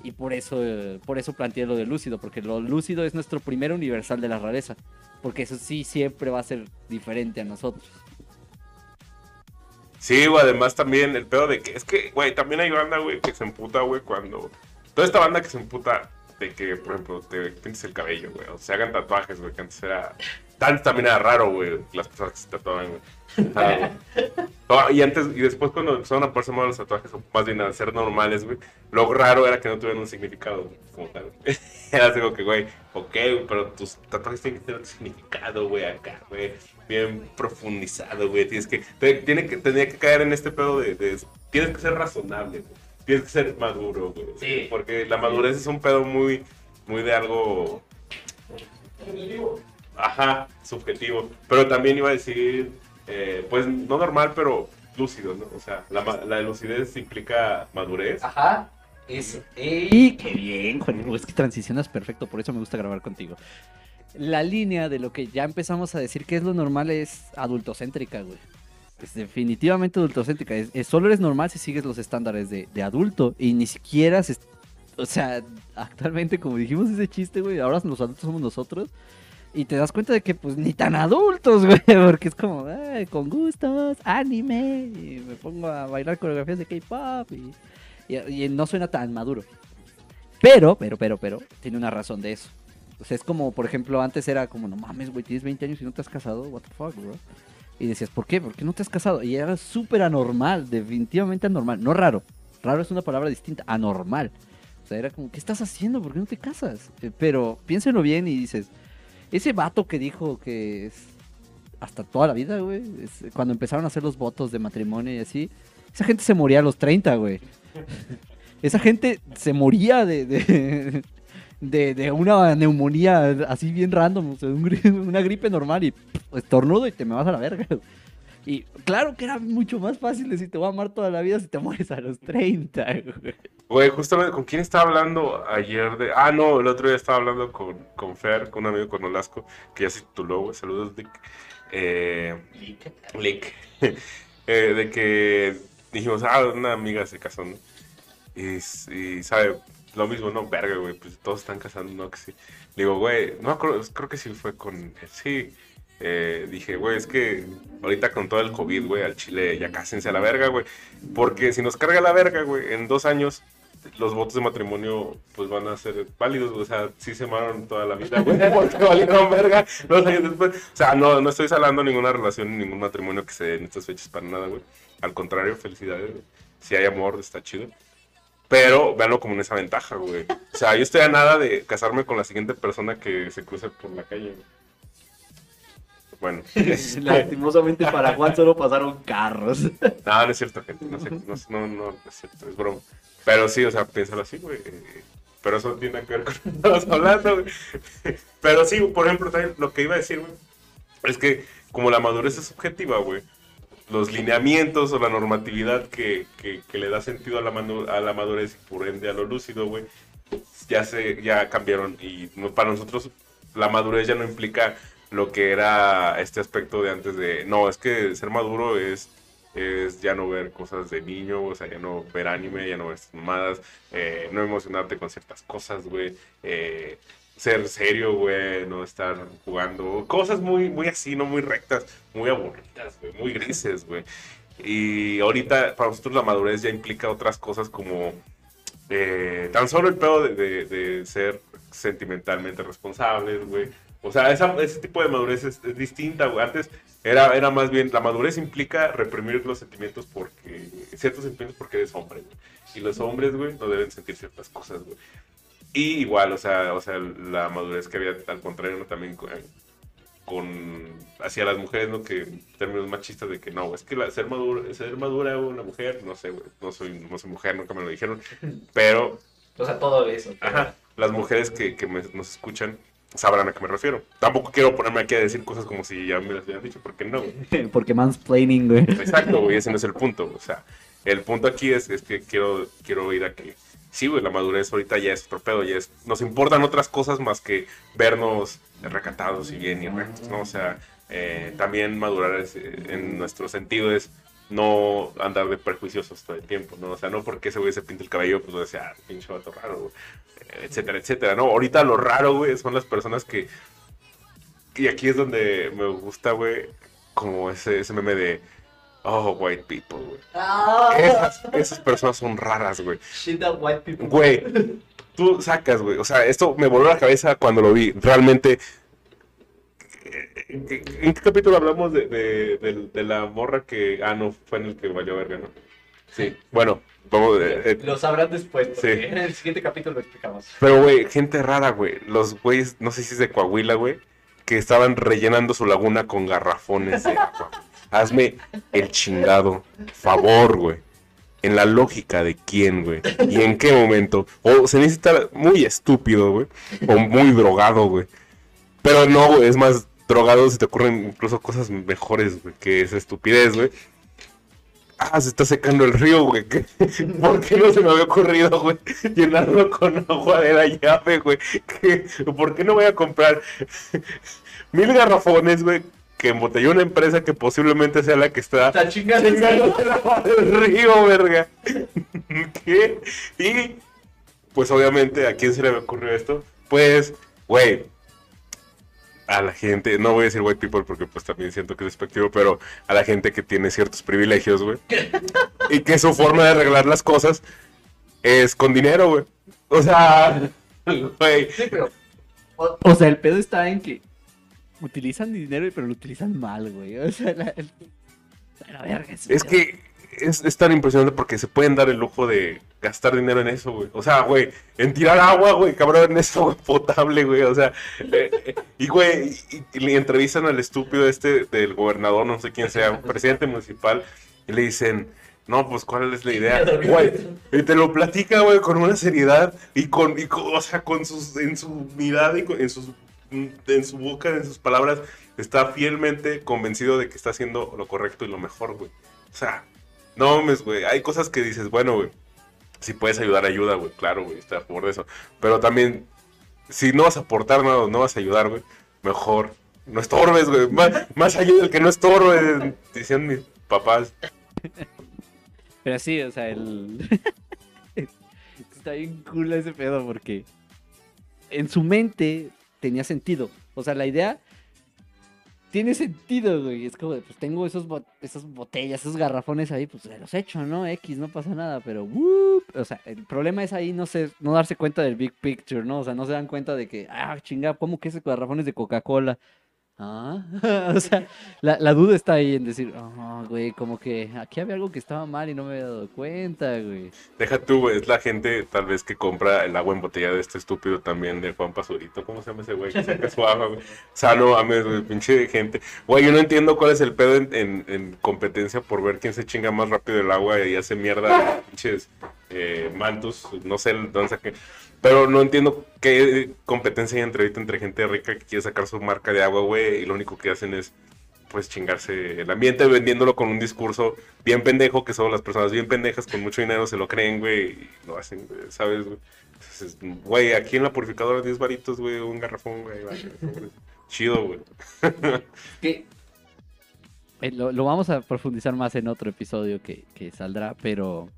y por eso, por eso planteé lo de lúcido, porque lo lúcido es nuestro primer universal de la rareza. Porque eso sí siempre va a ser diferente a nosotros. Sí, güey, además también el pedo de que, es que, güey, también hay banda, güey, que se emputa, güey, cuando... Toda esta banda que se emputa de que, por ejemplo, te pintes el cabello, güey, o se hagan tatuajes, güey, que antes era... Antes también era raro, güey, las personas que se tatuaban, güey. No, y antes, y después cuando empezaron a ponerse más los tatuajes, o más bien a ser normales, güey, lo raro era que no tuvieran un significado, güey, como tal. Era así como que, güey, ok, güey, pero tus tatuajes tienen que tener un significado, güey, acá, güey, bien profundizado, güey, tienes que, te- tiene que, tenía que caer en este pedo de, de- tienes que ser razonable, güey, tienes que ser maduro, güey, Sí. porque la madurez es un pedo muy, muy de algo, ajá, subjetivo, pero también iba a decir, eh, pues, no normal, pero lúcido, ¿no? O sea, la, ma- la lucidez implica madurez. Ajá. Es. ¡Ey! ¡Qué bien, Juan! Es que transicionas perfecto, por eso me gusta grabar contigo. La línea de lo que ya empezamos a decir que es lo normal es adultocéntrica, güey. Es definitivamente adultocéntrica. Es, es- solo eres normal si sigues los estándares de, de adulto y ni siquiera se... O sea, actualmente, como dijimos ese chiste, güey, ahora los adultos somos nosotros. Y te das cuenta de que, pues, ni tan adultos, güey, porque es como, "Ay, con gustos, anime, y me pongo a bailar coreografías de K-pop, y, y- y no suena tan maduro. Pero, pero, pero, pero, tiene una razón de eso. O sea, es como, por ejemplo, antes era como, no mames, güey, tienes 20 años y no te has casado, what the fuck, bro. Y decías, ¿por qué? ¿Por qué no te has casado? Y era súper anormal, definitivamente anormal. No raro, raro es una palabra distinta, anormal. O sea, era como, ¿qué estás haciendo? ¿Por qué no te casas? Eh, Pero piénselo bien y dices, ese vato que dijo que es hasta toda la vida, güey, cuando empezaron a hacer los votos de matrimonio y así, esa gente se moría a los 30, güey. Esa gente se moría de, de- de una neumonía así bien random, o sea, un gri- una gripe normal y pff, estornudo y te me vas a la verga. Y claro que era mucho más fácil decir te voy a amar toda la vida si te mueres a los 30, güey. Güey, justamente, ¿con quién estaba hablando ayer de...? Ah, no, el otro día estaba hablando con, con Fer, con un amigo con Olasco, que ya se tituló, güey, saludos, Dick. Eh, Lick. Eh, de que dijimos, ah, una amiga se casó, ¿no? Y sabe, lo mismo, ¿no? Verga, güey, pues todos están casando, ¿no? Que sí. Le digo, güey, no me acuerdo, creo que sí fue con... Sí, eh, dije, güey, es que ahorita con todo el COVID, güey, al Chile ya cásense a la verga, güey. Porque si nos carga la verga, güey, en dos años los votos de matrimonio pues van a ser válidos, o sea, sí se amaron toda la vida, güey, porque valieron verga dos años después. O sea, no, no estoy salando ninguna relación, ni ningún matrimonio que se dé en estas fechas para nada, güey. Al contrario, felicidades, güey. Si hay amor, está chido. Pero véanlo como esa ventaja, güey. O sea, yo estoy a nada de casarme con la siguiente persona que se cruce por la calle, güey. Bueno, Lastimosamente para Juan solo pasaron carros. No, no es cierto, gente. No, sé, no, no, es cierto, es broma. Pero sí, o sea, piénsalo así, güey. Pero eso tiene que ver con lo que estamos hablando, güey. Pero sí, por ejemplo, también lo que iba a decir, güey, es que como la madurez es subjetiva, güey, los lineamientos o la normatividad que, que, que le da sentido a la, manu- a la madurez y por ende a lo lúcido, güey, ya se ya cambiaron. Y para nosotros la madurez ya no implica lo que era este aspecto de antes de no es que ser maduro es es ya no ver cosas de niño o sea ya no ver anime ya no ver mamadas eh, no emocionarte con ciertas cosas güey eh, ser serio güey no estar jugando cosas muy muy así no muy rectas muy aburridas güey muy grises güey y ahorita para nosotros la madurez ya implica otras cosas como eh, tan solo el pedo de, ser sentimentalmente responsables, güey. O sea, ese tipo de madurez es, es distinta, güey. Antes era, era más bien, la madurez implica reprimir los sentimientos porque, ciertos sentimientos porque eres hombre, güey. Y los hombres, güey, no deben sentir ciertas cosas, güey. Y igual, o sea, o sea, la madurez que había al contrario, ¿no? También con, con- hacia las mujeres, ¿no? Que términos machistas de que no, es que la- ser madura, ser madura una mujer, no sé, güey, no soy, no soy mujer, nunca me lo dijeron, pero O sea, todo eso. Ajá. Las mujeres que, que me- nos escuchan sabrán a qué me refiero. Tampoco quiero ponerme aquí a decir cosas como si ya me las hubieran dicho, porque no. Porque mansplaining, güey. Exacto, güey, ese no es el punto. O sea, el punto aquí es, es que quiero, quiero ir a que, sí, güey, la madurez ahorita ya es otro pedo, ya es, nos importan otras cosas más que vernos recatados y bien y rectos, ¿no? O sea, eh, también madurar eh, en nuestro sentido es no andar de prejuiciosos todo el tiempo, ¿no? O sea, no porque ese güey se pinta el cabello, pues decía, ah, pinche vato raro, güey, eh, etcétera, etcétera, ¿no? Ahorita lo raro, güey, son las personas que, y aquí es donde me gusta, güey, como ese meme de, oh, white people, güey. Ah, Esas, esas personas son raras, güey. shit that white people. Güey, tú sacas, güey. O sea, esto me voló la cabeza cuando lo vi. Realmente. ¿En qué, en qué capítulo hablamos de, de- de- de la morra que. Ah, no, fue en el que valió verga, ¿no? Sí, bueno, vamos. eh, eh, Lo sabrán después, porque Sí. en el siguiente capítulo lo explicamos. pero, güey, gente rara, güey. Los güeyes, no sé si es de Coahuila, güey, que estaban rellenando su laguna con garrafones de agua. Hazme el chingado favor, güey. En la lógica de quién, güey. Y en qué momento. O se necesita muy estúpido, güey. O muy drogado, güey. Pero no, güey. Es más, drogado se te ocurren incluso cosas mejores, güey. Que esa estupidez, güey. Ah, se está secando el río, güey. ¿Por qué no se me había ocurrido, güey? Llenarlo con agua de la llave, güey. ¿Por qué no voy a comprar mil garrafones, güey? Que embotelló una empresa que posiblemente sea la que está Está chingando. el río, verga. ¿Qué? Y, pues obviamente, ¿a quién se le ocurrió esto? Pues, güey, a la gente, no voy a decir white people porque pues también siento que es despectivo, pero a la gente que tiene ciertos privilegios, güey. y que su forma de arreglar las cosas es con dinero, güey. O sea, güey. Sí, pero. o- O sea, el pedo está en que utilizan dinero, pero lo utilizan mal, güey. O sea, la, el- la verga. Es pedo. que es, es tan impresionante porque se pueden dar el lujo de gastar dinero en eso, güey. O sea, güey, en tirar agua, güey, cabrón, en eso, güey, potable, güey. O sea, eh, eh, y, güey, y, y le entrevistan al estúpido este del gobernador, no sé quién sea, presidente municipal, y le dicen, no, pues, ¿cuál es la idea? Güey, y te lo platica, güey, con una seriedad y con, y con- o sea, con sus, en su mirada y con- en sus, en su boca, en sus palabras, está fielmente convencido de que está haciendo lo correcto y lo mejor, güey. O sea, no mames, güey, hay cosas que dices, bueno, güey, si puedes ayudar, ayuda, güey, claro, güey, estoy a favor de eso. Pero también, si no vas a aportar nada, no vas a ayudar, güey, mejor no estorbes, güey. Más, más ayuda el que no estorbe, decían mis papás. Pero sí, o sea, el. Está bien cool ese pedo porque en su mente tenía sentido. O sea, la idea tiene sentido, güey. Es como, pues tengo esos, bot- esas botellas, esos garrafones ahí, pues los echo, ¿no? X, no pasa nada, pero, o sea, el problema es ahí no sé, no darse cuenta del big picture, ¿no? O sea, no se dan cuenta de que, ah, chinga, ¿cómo que ese garrafón es de Coca-Cola? Ah, o sea, la, la duda está ahí en decir, ah, güey, como que aquí había algo que estaba mal y no me había dado cuenta, güey. Deja tú, es la gente tal vez que compra el agua embotellada de este estúpido también de Juan Pazurito. ¿Cómo se llama ese güey? Que saca su agua, güey. O sea, no mames, güey, pinche gente. Güey, yo no entiendo cuál es el pedo en, en- en competencia por ver quién se chinga más rápido el agua y hace mierda pinches eh, mantos, no sé dónde saqué. Pero no entiendo qué competencia hay entre ahorita entre gente rica que quiere sacar su marca de agua, güey, y lo único que hacen es pues chingarse el ambiente vendiéndolo con un discurso bien pendejo que solo las personas bien pendejas con mucho dinero se lo creen, güey, y lo hacen, ¿sabes? güey? Aquí en la purificadora 10 varitos, güey, un garrafón, güey, chido, güey. eh, lo, lo vamos a profundizar más en otro episodio que, que saldrá, pero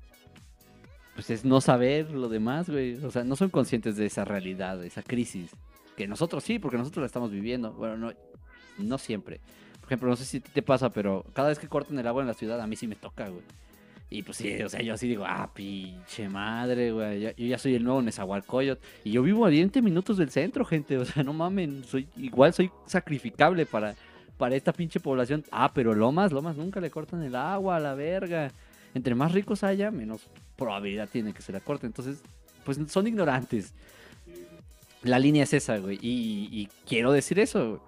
pues es no saber lo demás, güey. O sea, no son conscientes de esa realidad, de esa crisis. Que nosotros sí, porque nosotros la estamos viviendo. Bueno, no, no siempre. Por ejemplo, no sé si te pasa, pero cada vez que cortan el agua en la ciudad, a mí sí me toca, güey. Y pues sí, o sea, yo así digo, ah, pinche madre, güey. Yo ya soy el nuevo Nezahualcóyotl. Y yo vivo a 20 minutos del centro, gente. O sea, no mamen. Soy, igual soy sacrificable para, para esta pinche población. Ah, pero Lomas, Lomas nunca le cortan el agua la verga. Entre más ricos haya, menos probabilidad tiene que se la corte. Entonces, pues son ignorantes. La línea es esa, güey. Y, y quiero decir eso, güey.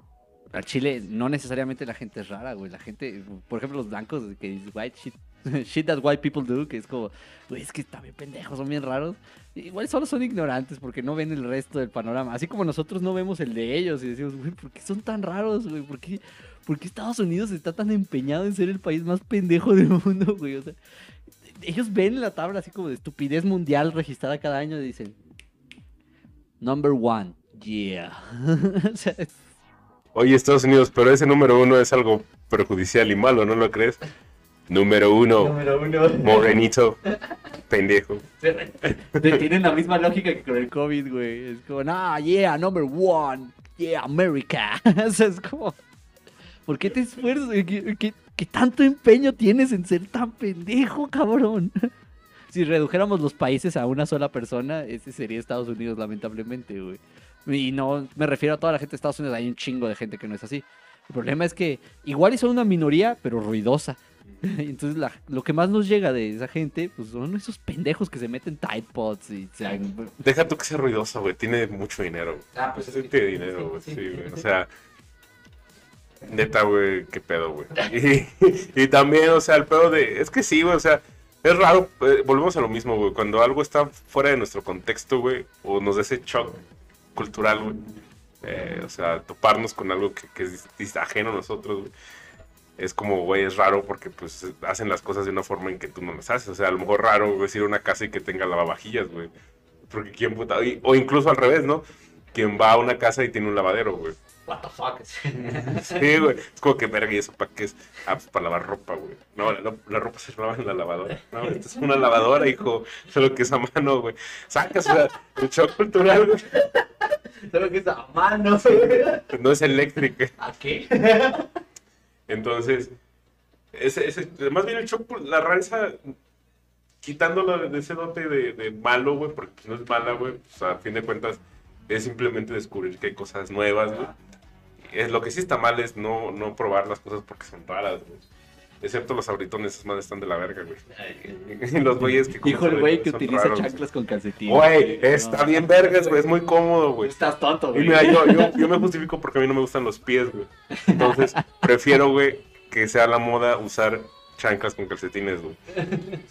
Al Chile no necesariamente la gente es rara, güey. La gente, por ejemplo, los blancos que dicen white shit, shit that white people do, que es como, güey, es que están bien pendejos, son bien raros. Igual solo son ignorantes porque no ven el resto del panorama. Así como nosotros no vemos el de ellos y decimos, güey, ¿por qué son tan raros, güey? ¿Por qué, por qué Estados Unidos está tan empeñado en ser el país más pendejo del mundo, güey? O sea, ellos ven la tabla así como de estupidez mundial registrada cada año y dicen, number one, yeah. o sea, es- Oye, Estados Unidos, pero ese número uno es algo perjudicial y malo, ¿no lo crees? Número uno, Número uno. morenito, pendejo. de- tienen la misma lógica que con el COVID, güey. Es como, nah, yeah, number one, yeah, America. o sea, es como, ¿por qué te esfuerzas? ¿Qué, qué- qué tanto empeño tienes en ser tan pendejo, cabrón? si redujéramos los países a una sola persona, ese sería Estados Unidos, lamentablemente, güey. Y no me refiero a toda la gente de Estados Unidos, hay un chingo de gente que no es así. El problema es que igual son una minoría, pero ruidosa. Entonces la- lo que más nos llega de esa gente, pues son esos pendejos que se meten Tide Pods y se... Deja tú que sea ruidoso, güey, tiene mucho dinero. güey. Ah, pues es que- tiene dinero, güey, sí. güey. O sea, neta, güey, qué pedo, güey. Y, también, o sea, el pedo de. Es que sí, güey, o sea, es raro. eh, volvemos a lo mismo, güey. Cuando algo está fuera de nuestro contexto, güey, o nos da ese shock cultural, güey. eh, o sea, toparnos con algo que, es ajeno a nosotros, güey. Es como, güey, es raro porque pues hacen las cosas de una forma en que tú no las haces. O sea, a lo mejor raro güey, ir a una casa y que tenga lavavajillas, güey. Porque quién puta. O incluso al revés, ¿no? Quien va a una casa y tiene un lavadero, güey. What the fuck. Sí, güey. Es como que verga, ¿y eso para qué es? Ah, pues para lavar ropa, güey. No, la, la ropa se lava en la lavadora. No, esta es una lavadora, hijo. Solo que es a mano, güey. Sacas, o sea, el shock cultural, güey. Solo que es a mano. No es eléctrica. ¿A qué? Entonces, ese, ese, más bien el shock, la rareza, quitándolo de ese dote de, de malo, güey, porque no es mala, güey, pues a fin de cuentas es simplemente descubrir que hay cosas nuevas, güey. Es, lo que sí está mal es no, no probar las cosas porque son raras, güey. Excepto los abritones, esas madres están de la verga, güey. Y los güeyes que Dijo el güey que utiliza raros, güey. chanclas con calcetines. Güey, está bien vergas, güey, es muy cómodo, güey. Estás tonto, Y güey. mira, yo, yo, yo me justifico porque a mí no me gustan los pies, güey. Entonces, prefiero, güey, que sea la moda usar chanclas con calcetines, güey.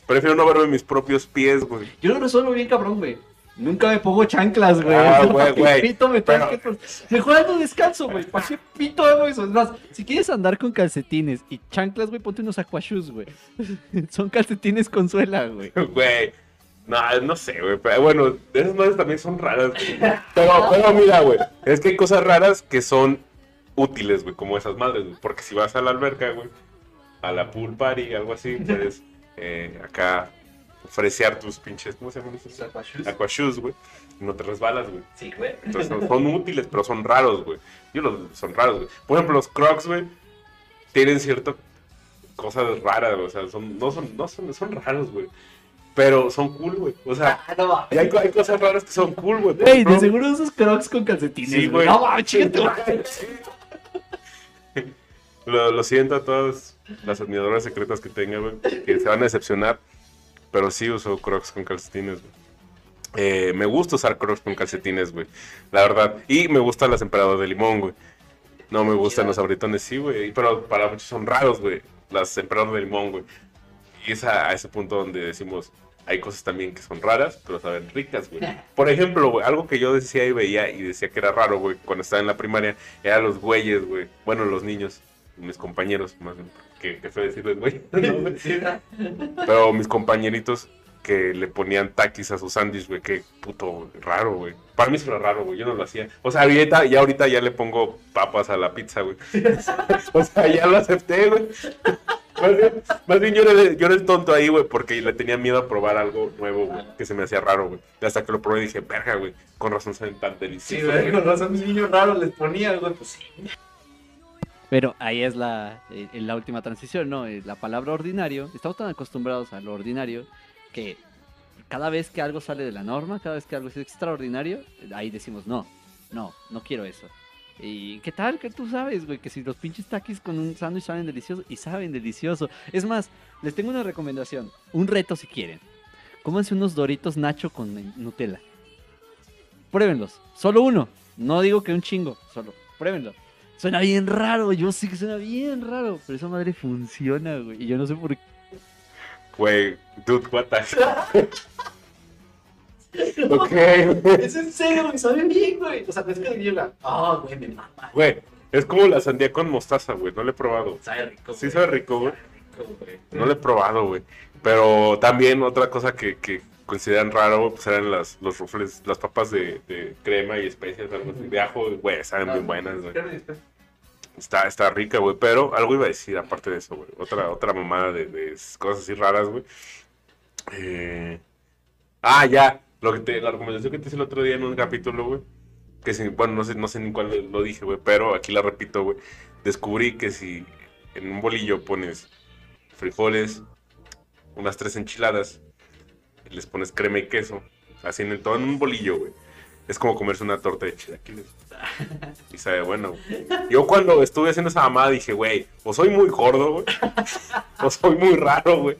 Prefiero no verme mis propios pies, güey. Yo lo resuelvo bien cabrón, güey. Nunca me pongo chanclas, güey. Ah, güey, güey. pito me Pero- que- Mejor descalzo, güey. ¿Para qué pito hago eso? Es más, si quieres andar con calcetines y chanclas, güey, ponte unos aquashoes, güey. Son calcetines con suela, güey. Güey. No, no sé, güey. Pero bueno, esas madres también son raras. güey. Pero, pero mira, güey. Es que hay cosas raras que son útiles, güey, como esas madres, güey. Porque si vas a la alberca, güey, a la pool party, algo así, puedes eh, acá fresear tus pinches, ¿cómo se llaman esos? Aquashoes. Aquashoes, güey. No te resbalas, güey. Sí, güey. Entonces son útiles, pero son raros, güey. Yo los son raros, güey. Por ejemplo, los Crocs, güey, tienen cierta cosas raras, güey. O sea, son, no son, no son, son raros, güey. Pero son cool, güey. O sea, Ah, no mames. y hay, hay cosas raras que son cool, güey. Ey, de seguro esos crocs con calcetines. Sí, güey. No. Lo, lo siento a todas las admiradoras secretas que tengan, güey, que se van a decepcionar. Pero sí uso Crocs con calcetines, güey. Eh, me gusta usar Crocs con calcetines, güey. La verdad. Y me gustan las emperadoras de limón, güey. No me gustan los abritones, sí, güey. Pero para muchos son raros, güey. Las emperadoras de limón, güey. Y es a, a ese punto donde decimos, hay cosas también que son raras, pero saben ricas, güey. Por ejemplo, güey, algo que yo decía y veía y decía que era raro, güey, cuando estaba en la primaria, eran los güeyes, güey. Bueno, los niños, mis compañeros, más bien. Que, que fue decirles, güey. Sí. Pero mis compañeritos que le ponían taquis a sus sándwich, güey, qué puto raro, güey. Para mí eso era raro, güey, yo no lo hacía. O sea, ahorita, ya ahorita ya le pongo papas a la pizza, güey. o sea, ya lo acepté, güey. Más bien, más bien yo, era, yo era el tonto ahí, güey, porque le tenía miedo a probar algo nuevo, güey, que se me hacía raro, güey. Y hasta que lo probé dije, verga, güey, con razón saben tan Sí, deliciosos. güey. güey". Con razón, mis niños raros les ponía, güey. Pues sí. Pero ahí es la, eh, la última transición, ¿no? Eh, La palabra ordinario. Estamos tan acostumbrados a lo ordinario que cada vez que algo sale de la norma, cada vez que algo es extraordinario, ahí decimos, no, no, no quiero eso. ¿Y qué tal? Que tú sabes, güey, que si los pinches taquis con un sándwich saben delicioso y saben delicioso. Es más, les tengo una recomendación, un reto si quieren. Cómanse unos doritos nacho con Nutella. Pruébenlos, solo uno. No digo que un chingo, solo pruébenlo. Suena bien raro, yo sé que suena bien raro, pero esa madre funciona, güey. Y yo no sé por qué. Güey, dude, what the... ok, güey. Es en serio, güey. Sabe bien, güey. O sea, es que llega. Ah, güey, me mama. Güey, es como la sandía con mostaza, güey, no le he probado. Sabe rico. Sí güey. sabe rico, güey. Sabe rico, güey. No lo he probado, güey. Pero también otra cosa que, que consideran raro, güey, pues eran las, los rufles, las papas de, de crema y especias, algo así, de ajo, güey, saben bien buenas, güey. Está, está rica, güey, pero algo iba a decir aparte de eso, güey. Otra, otra mamada de, de cosas así raras, güey. Eh, Ah, ya, lo que te, la recomendación que te hice el otro día en un capítulo, güey. Que si, bueno, no sé, no sé ni cuál lo dije, güey, pero aquí la repito, güey. Descubrí que si en un bolillo pones frijoles, unas tres enchiladas, les pones crema y queso, así en el, todo en un bolillo, güey. Es como comerse una torta de chilaquiles. Y sabe bueno. Yo cuando estuve haciendo esa mamada dije, güey, o soy muy gordo, güey, o soy muy raro, güey.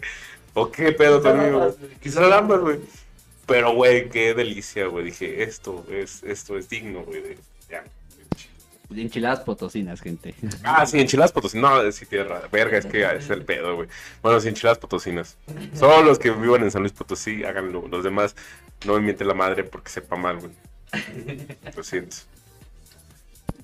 O qué pedo conmigo. Quizás ambas, güey. Pero, güey, qué delicia, güey. Dije, esto es, esto es digno, güey. de- ya. Enchiladas potosinas, gente. Ah, sí, enchiladas potosinas. No, sí, tierra. Verga, es que es el pedo, güey. Bueno, sí, enchiladas potosinas. Solo los que vivan en San Luis Potosí, háganlo. Los demás, no me mienten la madre porque sepa mal, güey. Lo siento.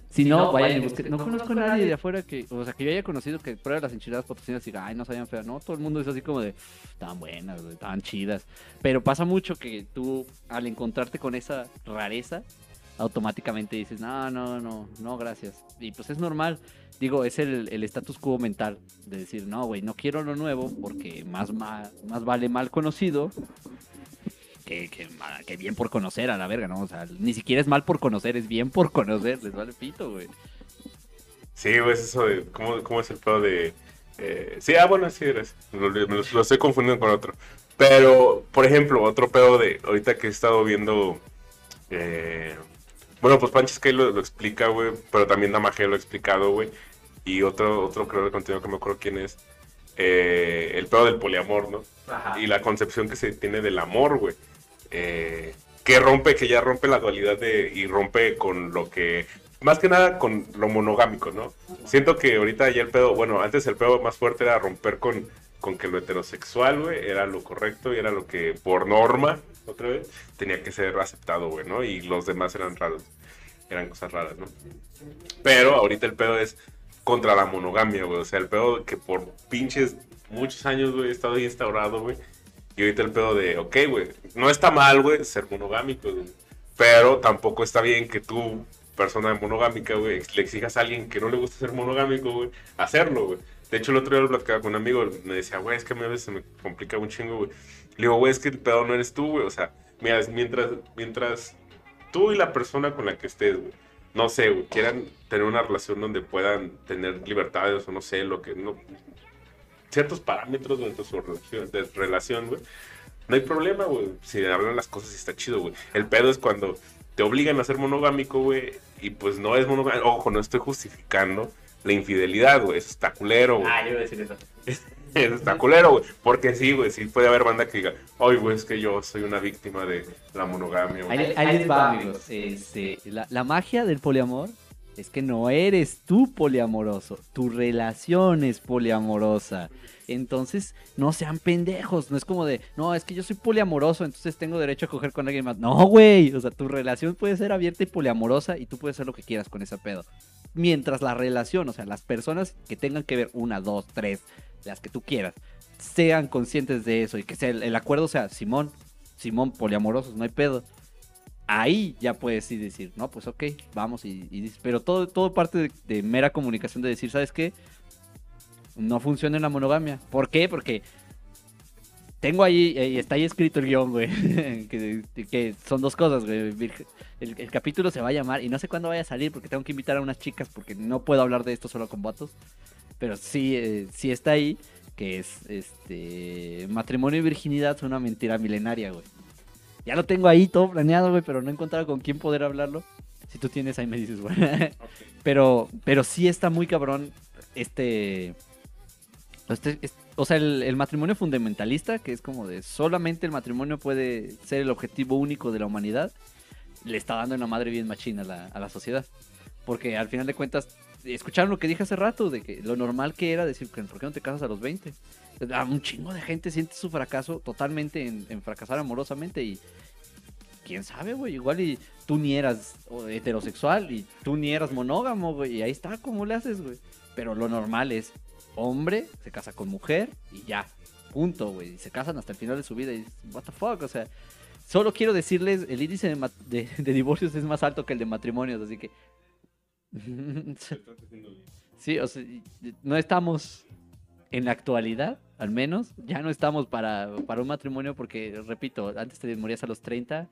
Si no, no, vayan y busquen. No conozco a nadie de afuera que, o sea, que yo haya conocido que pruebe las enchiladas potosinas y diga, ay, no sabían feas. No, todo el mundo es así como de, tan buenas, tan chidas. Pero pasa mucho que tú, al encontrarte con esa rareza, automáticamente dices, no, no, no, no, gracias. Y pues es normal. Digo, es el, el status quo mental de decir, no, güey, no quiero lo nuevo porque más, ma- más vale mal conocido que, que, que bien por conocer a la verga, ¿no? O sea, ni siquiera es mal por conocer, es bien por conocer, les vale pito, güey. Sí, güey, es eso de. ¿Cómo, cómo es el pedo de.? eh, sí, ah, bueno, sí, eres. Lo, lo- lo estoy confundiendo con otro. Pero, por ejemplo, otro pedo de. Ahorita que he estado viendo. eh, bueno, pues Pancho Sky lo, lo explica, güey. Pero también Damage lo ha explicado, güey. Y otro, otro creador de contenido que me acuerdo quién es. eh, el pedo del poliamor, ¿no? Ajá. y la concepción que se tiene del amor, güey. Eh, que rompe, que ya rompe la dualidad de, y rompe con lo que, más que nada con lo monogámico, ¿no? Siento que ahorita ya el pedo, bueno, antes el pedo más fuerte era romper con, con que lo heterosexual, güey, era lo correcto y era lo que por norma, otra vez, tenía que ser aceptado, güey, ¿no? Y los demás eran raros, eran cosas raras, ¿no? Pero ahorita el pedo es contra la monogamia, güey. O sea, el pedo que por pinches muchos años, güey, he estado instaurado, güey. Y ahorita el pedo de, ok, güey, no está mal, güey, ser monogámico, güey. Pero tampoco está bien que tú, persona monogámica, güey, le exijas a alguien que no le gusta ser monogámico, güey, hacerlo, güey. De hecho, el otro día lo platicaba con un amigo, me decía, güey, es que a mí a veces se me complica un chingo, güey. Le digo, güey, es que el pedo no eres tú, güey. O sea, mira, mientras, mientras tú y la persona con la que estés, güey, no sé, güey, quieran tener una relación donde puedan tener libertades o no sé, lo que no. Ciertos parámetros dentro de su relación, de relación, güey. No hay problema, güey. Si hablan las cosas y está chido, güey. El pedo es cuando te obligan a ser monogámico, güey, y pues no es monogámico. Ojo, no estoy justificando la infidelidad, güey. Eso está culero, güey. Ah, yo iba a decir eso. Eso está culero, güey. Porque sí, güey, sí puede haber banda que diga, ay, güey, es que yo soy una víctima de la monogamia, güey. Ahí, ahí les va, amigos. Este, la, la magia del poliamor es que no eres tú poliamoroso, tu relación es poliamorosa. Entonces, no sean pendejos. No es como de, no, es que yo soy poliamoroso, entonces tengo derecho a coger con alguien más. No, güey. O sea, tu relación puede ser abierta y poliamorosa y tú puedes hacer lo que quieras con ese pedo. Mientras la relación, o sea, las personas que tengan que ver, una, dos, tres, las que tú quieras, sean conscientes de eso y que sea el, el acuerdo sea, Simón, Simón, poliamorosos, no hay pedo ahí ya puedes ir decir, no, pues ok, vamos y, y pero todo, todo parte de, mera comunicación de decir, ¿sabes qué? No funciona en la monogamia. ¿Por qué? Porque tengo ahí, eh, está ahí escrito el guion, güey, que, son dos cosas, güey. El capítulo se va a llamar, y no sé cuándo vaya a salir, porque tengo que invitar a unas chicas, porque no puedo hablar de esto solo con vatos, pero sí, eh, sí está ahí, que es, este, matrimonio y virginidad son una mentira milenaria, güey. Ya lo tengo ahí todo planeado, güey, pero no he encontrado con quién poder hablarlo. Si tú tienes, ahí me dices, güey. Pero, pero sí está muy cabrón este... este- es- o sea, el, el matrimonio fundamentalista, que es como de solamente el matrimonio puede ser el objetivo único de la humanidad, le está dando en la madre bien machina a la, a la sociedad. Porque al final de cuentas, escucharon lo que dije hace rato, de que lo normal que era decir, ¿por qué no te casas a los 20? Ah, Un chingo de gente siente su fracaso totalmente en, fracasar amorosamente y quién sabe, güey, igual y tú ni eras heterosexual y tú ni eras monógamo, güey, y ahí está, ¿cómo le haces, güey? Pero lo normal es hombre, se casa con mujer y ya, punto, güey, y se casan hasta el final de su vida y what the fuck, o sea, solo quiero decirles, el índice de divorcios es más alto que el de matrimonios, así que... Sí, o sea, no estamos en la actualidad, al menos, ya no estamos para, para un matrimonio porque, repito, antes te morías a los 30,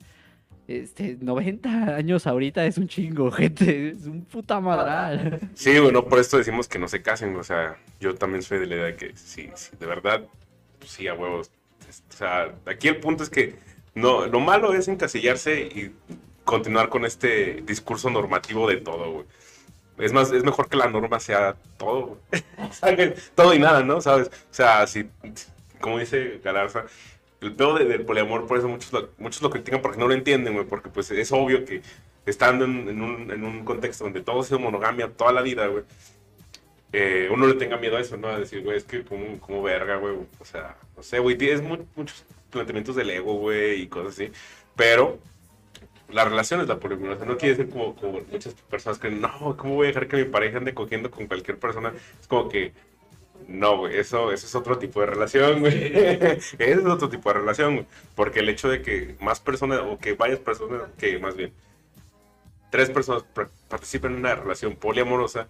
este, 90 años ahorita es un chingo, gente, es un puta madral. Sí, bueno, por esto decimos que no se casen, o sea, yo también soy de la idea de que sí, sí, de verdad, pues sí, a huevos. O sea, aquí el punto es que no, lo malo es encasillarse y continuar con este discurso normativo de todo, güey. Es más, es mejor que la norma sea todo, sea, todo y nada, ¿no? ¿Sabes? O sea, si, como dice Galarza, el pedo de- del poliamor, por eso muchos lo, muchos lo critican porque no lo entienden, güey, porque pues es obvio que estando en, en un, en un contexto donde todo sido monogamia toda la vida, güey, eh, uno le tenga miedo a eso, ¿no? A decir, güey, es que como, como verga, güey, o sea, no sé, güey, tienes mu- muchos planteamientos del ego, güey, y cosas así, pero la relación es la poliamor, o sea, no quiere decir como, como muchas personas creen, no, ¿cómo voy a dejar que mi pareja ande cogiendo con cualquier persona? Es como que, no, güey, eso, eso es otro tipo de relación, güey. Ese es otro tipo de relación, güey. Porque el hecho de que más personas, o que varias personas, que más bien, tres personas participen en una relación poliamorosa,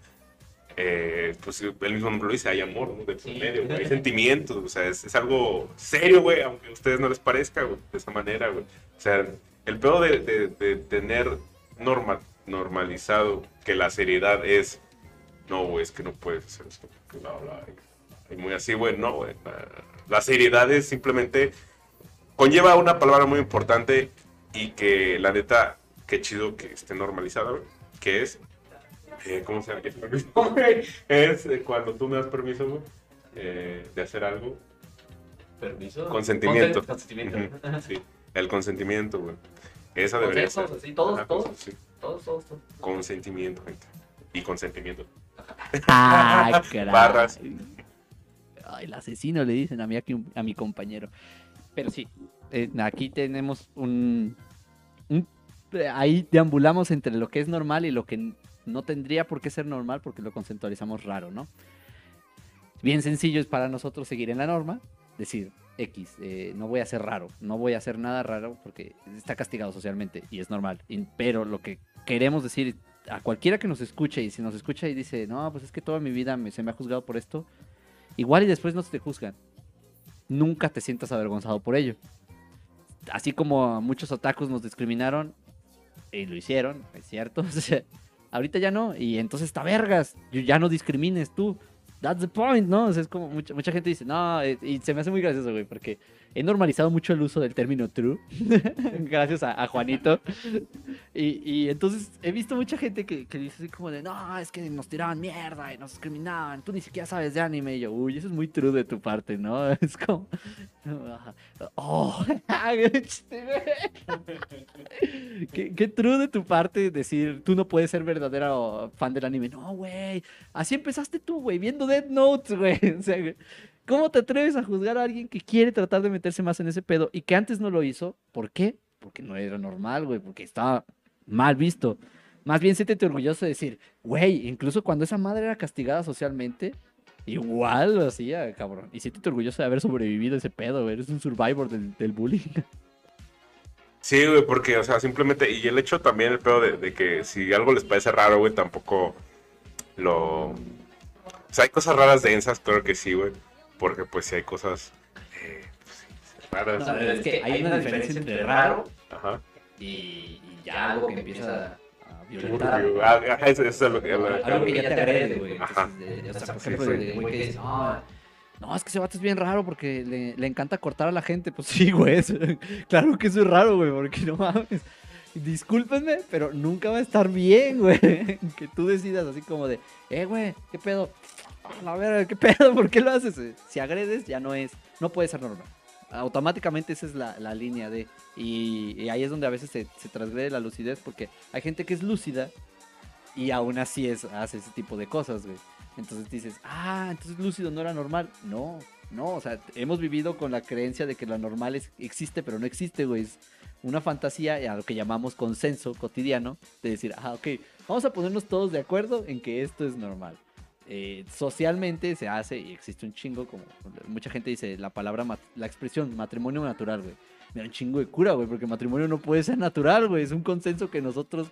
eh, pues el mismo nombre lo dice, hay amor, ¿no? De Sí. medio, güey, hay sentimientos, o sea, es, es algo serio, güey, aunque a ustedes no les parezca, güey, de esa manera, güey. O sea, el peor de, de- de tener norma, normalizado que la seriedad es, no, güey, es que no puedes hacer esto, porque bla, bla, y, muy así, güey, no, güey. La, la seriedad es simplemente, conlleva una palabra muy importante y que la neta, qué chido que esté normalizada, güey, que es, eh, ¿cómo se llama? Es eh, cuando tú me das permiso, güey, eh, de hacer algo, Permiso. Consentimiento. Consen- Consentimiento. Sí, el consentimiento, güey. Esa debería ser. Así, todos, Ajá, todos, sí. todos, todos, todos. Consentimiento, gente. Y consentimiento. Ah. Barras. Ay, el asesino le dicen a mi, a mi compañero. Pero sí, eh, aquí tenemos un, un- Ahí deambulamos entre lo que es normal y lo que no tendría por qué ser normal porque lo conceptualizamos raro, ¿no? Bien sencillo es para nosotros seguir en la norma, decir, X, eh, no voy a ser raro, no voy a hacer nada raro porque está castigado socialmente y es normal. Y- pero lo que queremos decir a cualquiera que nos escuche y si nos escucha y dice, no, pues es que toda mi vida me- se me ha juzgado por esto, igual y después no te juzgan. Nunca te sientas avergonzado por ello. Así como muchos otakus nos discriminaron, y lo hicieron, es cierto. ahorita ya no, y entonces está vergas. Ya no discrimines tú. That's the point, ¿no? O sea, es como mucha, mucha gente dice, no, eh, y se me hace muy gracioso, güey, porque he normalizado mucho el uso del término true, gracias a, a Juanito. Y, y entonces he visto mucha gente que, que dice así como de, no, es que nos tiraban mierda y nos discriminaban, tú ni siquiera sabes de anime. Y yo, uy, eso es muy true de tu parte, ¿no? Es como, oh, qué, qué true de tu parte decir, tú no puedes ser verdadero fan del anime. No, güey, así empezaste tú, güey, viendo Dead Notes, güey. O sea, ¿cómo te atreves a juzgar a alguien que quiere tratar de meterse más en ese pedo y que antes no lo hizo? ¿Por qué? Porque no era normal, güey, porque estaba mal visto. Más bien siéntete orgulloso de decir, güey, incluso cuando esa madre era castigada socialmente, igual lo hacía, cabrón. Y siéntete orgulloso de haber sobrevivido ese pedo, güey. Eres un survivor del, bullying. Sí, güey, porque, o sea, simplemente, y el hecho también, el pedo de, de que si algo les parece raro, güey, tampoco lo... O sea, hay cosas raras densas, claro que sí, güey, porque pues sí hay cosas eh, pues, raras. No, es que hay una diferencia entre raro Ajá. y, y ya algo que empieza a violentar. Ah, ajá, eso, eso es lo que... Algo que ya te agrede, güey. Ajá. Entonces, de- O sea, por Sí, ejemplo, sí. de güey que dice, no, no, es que ese vato es bien raro porque le, le encanta cortar a la gente. Pues sí, güey. eso- claro que eso es raro, güey, porque no mames. Discúlpenme, pero nunca va a estar bien, güey. Que tú decidas así como de, eh, güey, ¿qué pedo? A la ¿qué pedo? ¿Por qué lo haces? Si agredes, ya no es, no puede ser normal. Automáticamente esa es la, la línea de... Y, y ahí es donde a veces se, se transgrede la lucidez porque hay gente que es lúcida y aún así es, hace ese tipo de cosas, güey. Entonces dices, ah, entonces lúcido no era normal. No, no, o sea, hemos vivido con la creencia de que lo normal es- existe, pero no existe, güey. Es una fantasía a lo que llamamos consenso cotidiano de decir, ah, ok, vamos a ponernos todos de acuerdo en que esto es normal. Eh, socialmente se hace y existe un chingo, como mucha gente dice, la palabra, la expresión matrimonio natural, güey. Me da un chingo de cura, güey, porque matrimonio no puede ser natural, güey. Es un consenso que nosotros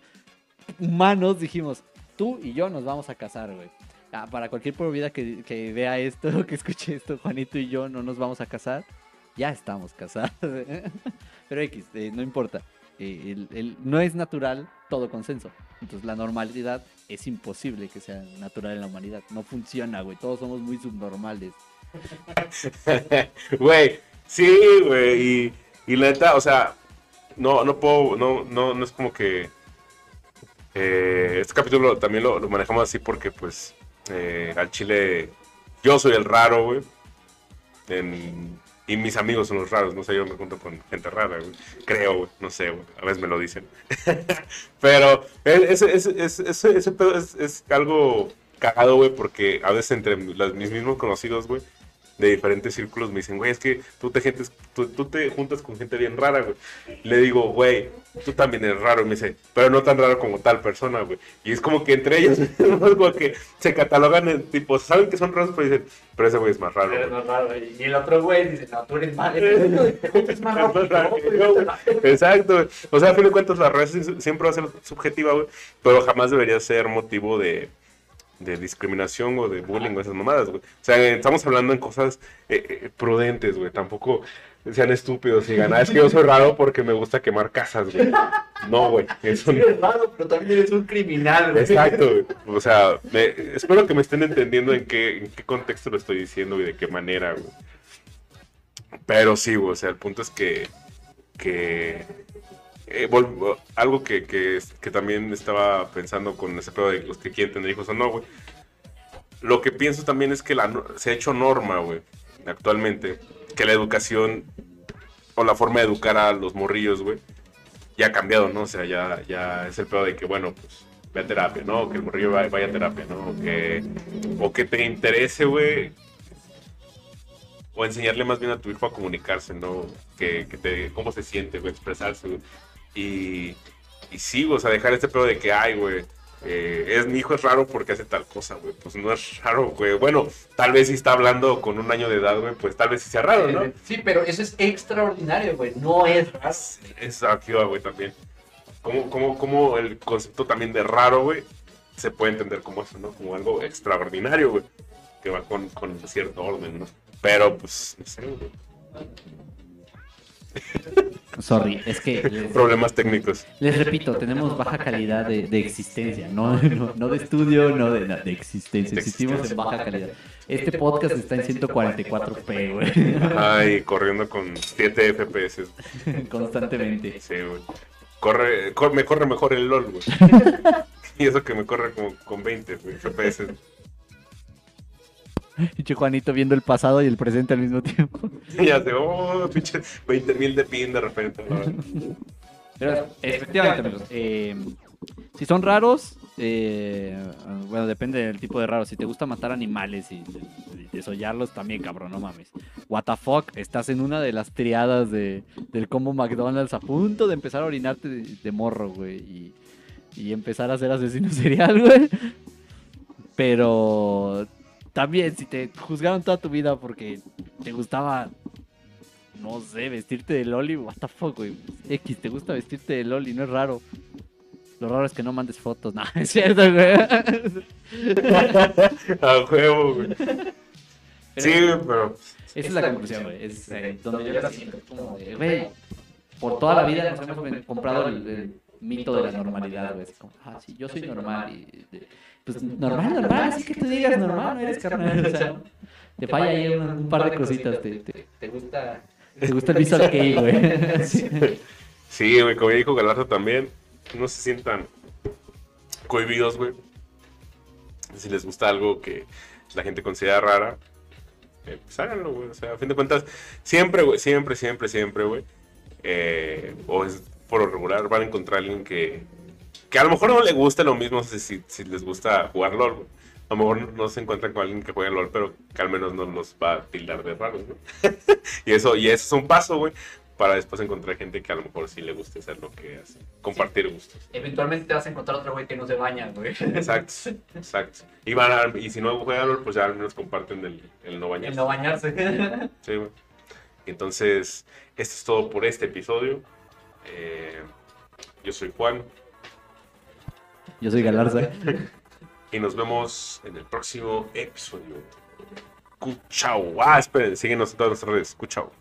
humanos dijimos, tú y yo nos vamos a casar, güey. Ah, para cualquier vida que, vea esto, que escuche esto, Juanito y yo no nos vamos a casar, ya estamos casados. Pero X, eh, no importa. Eh, el- no es natural todo consenso. Entonces la normalidad es imposible que sea natural en la humanidad. No funciona, güey. Todos somos muy subnormales. Güey, sí, güey, y, y la neta, o sea, no, no puedo, no, no, no es como que... eh, este capítulo también lo, lo manejamos así porque, pues, eh, al chile, yo soy el raro, güey. en- y mis amigos son los raros, no sé, yo me junto con gente rara, güey. Creo, güey, no sé, güey, a veces me lo dicen. Pero ese, ese, ese, ese, pedo es, es algo cagado, güey, porque a veces entre las- mis mismos conocidos, güey, de diferentes círculos me dicen, güey, es que tú te, gentes, tú, tú te juntas con gente bien rara, güey. Le digo, güey, tú también eres raro. Y me dice, pero no tan raro como tal persona, güey. Y es como que entre ellos, es como que se catalogan en tipo, saben que son raros, pero dicen, pero ese güey es más raro, güey. más raro. Y el otro güey dice, no, tú eres mal. Es más raro. Exacto, güey. O sea, a fin de cuentas, la sí- siempre va a ser subjetiva, güey. Pero jamás debería ser motivo de, de discriminación o de bullying o esas mamadas, güey. O sea, estamos hablando en cosas eh, eh, prudentes, güey. Tampoco sean estúpidos y digan, ah, es que yo soy raro porque me gusta quemar casas, güey. No, güey. Eso no. eres raro, pero también eres un criminal, güey. Exacto, güey. O sea, me- espero que me estén entendiendo en qué, en qué contexto lo estoy diciendo y de qué manera, güey. Pero sí, güey, o sea, el punto es que, que eh, algo que, que, también estaba pensando con ese pedo de los que quieren tener hijos o no, güey. Lo que pienso también es que la, se ha hecho norma, güey, actualmente, que la educación o la forma de educar a los morrillos, güey, ya ha cambiado, ¿no? O sea, ya, ya es el pedo de que, bueno, pues ve a terapia, ¿no? Que el morrillo vaya, vaya a terapia, ¿no? O que, o que te interese, güey. O enseñarle más bien a tu hijo a comunicarse, ¿no? Que, que te, cómo se siente, güey, expresarse, güey. Y, y sí, o sea, dejar este pedo de que, ay, güey, eh, es, mi hijo es raro porque hace tal cosa, güey. Pues no es raro, güey. Bueno, tal vez si está hablando con un año de edad, güey, pues tal vez sí sea raro, ¿no? Sí, pero eso es extraordinario, güey. No es raro. Es aquí, güey, también. Como, como, como el concepto también de raro, güey, se puede entender como eso, ¿no? Como algo extraordinario, güey. que va con, con cierto orden, ¿no? Pero, pues, no sé, güey. Sorry, es que les, Problemas técnicos. les repito, tenemos baja calidad de, de existencia, no, no, no de estudio, no de, no, de existencia. Existimos en baja calidad. Este podcast está en 144p, güey, Ay, corriendo con 7 FPS. constantemente. Sí, güey. Corre, cor- me corre mejor el LOL, güey. y eso que me corre como con 20 güey, FPS. Pinche Juanito viendo el pasado y el presente al mismo tiempo. Y sé, oh, pinche 20 mil de pin de repente. ¿no? Pero efectivamente, amigos, eh, si son raros, eh, bueno, depende del tipo de raro. Si te gusta matar animales y, y desollarlos, también, cabrón, no mames. What the fuck, estás en una de las triadas de, del combo McDonald's a punto de empezar a orinarte de, de morro, güey. Y, y empezar a ser asesino serial, güey. Pero también, si te juzgaron toda tu vida porque te gustaba no sé, vestirte de Loli, what the fuck, güey. X, te gusta vestirte de Loli, no es raro. Lo raro es que no mandes fotos, no, es cierto, güey. A huevo, güey. Sí, güey, pero. Esa es la conclusión, güey. Es eh, donde yo la siento como de, güey, por toda la vida nos hemos comprado el, el mito de la normalidad, güey. Así como, ah, sí, yo soy normal. Y, de- pues normal, normal, así que tú digas normal, no eres carnal. O sea, te falla ahí un, un par de cositas. Te, te, te gusta, te gusta el visual kei, güey. Sí. Sí, güey, como ya dijo Galarza también, no se sientan cohibidos, güey. Si les gusta algo que la gente considera rara, eh, pues háganlo, güey. O sea, a fin de cuentas, siempre, güey, siempre, siempre, siempre, güey. eh, o es por lo regular, van a encontrar a alguien que, que a lo mejor no le gusta lo mismo si, si, les gusta jugar LOL, güey. A lo mejor no se encuentran con alguien que juegue LOL, pero que al menos no los va a tildar de raros, ¿no? y, eso, y eso es un paso, güey, para después encontrar gente que a lo mejor sí le guste hacer lo que hace, compartir gustos. Eventualmente te vas a encontrar otro güey que no se baña, güey. Exacto, exacto. Y, van a- y si no juegan LOL, pues ya al menos comparten el, el no bañarse. El no bañarse. Sí, güey. Entonces, esto es todo por este episodio. Eh, yo soy Juan Yo soy Galarza. y nos vemos en el próximo episodio. Cuchao. Ah, esperen, síguenos en todas nuestras redes. Cuchao.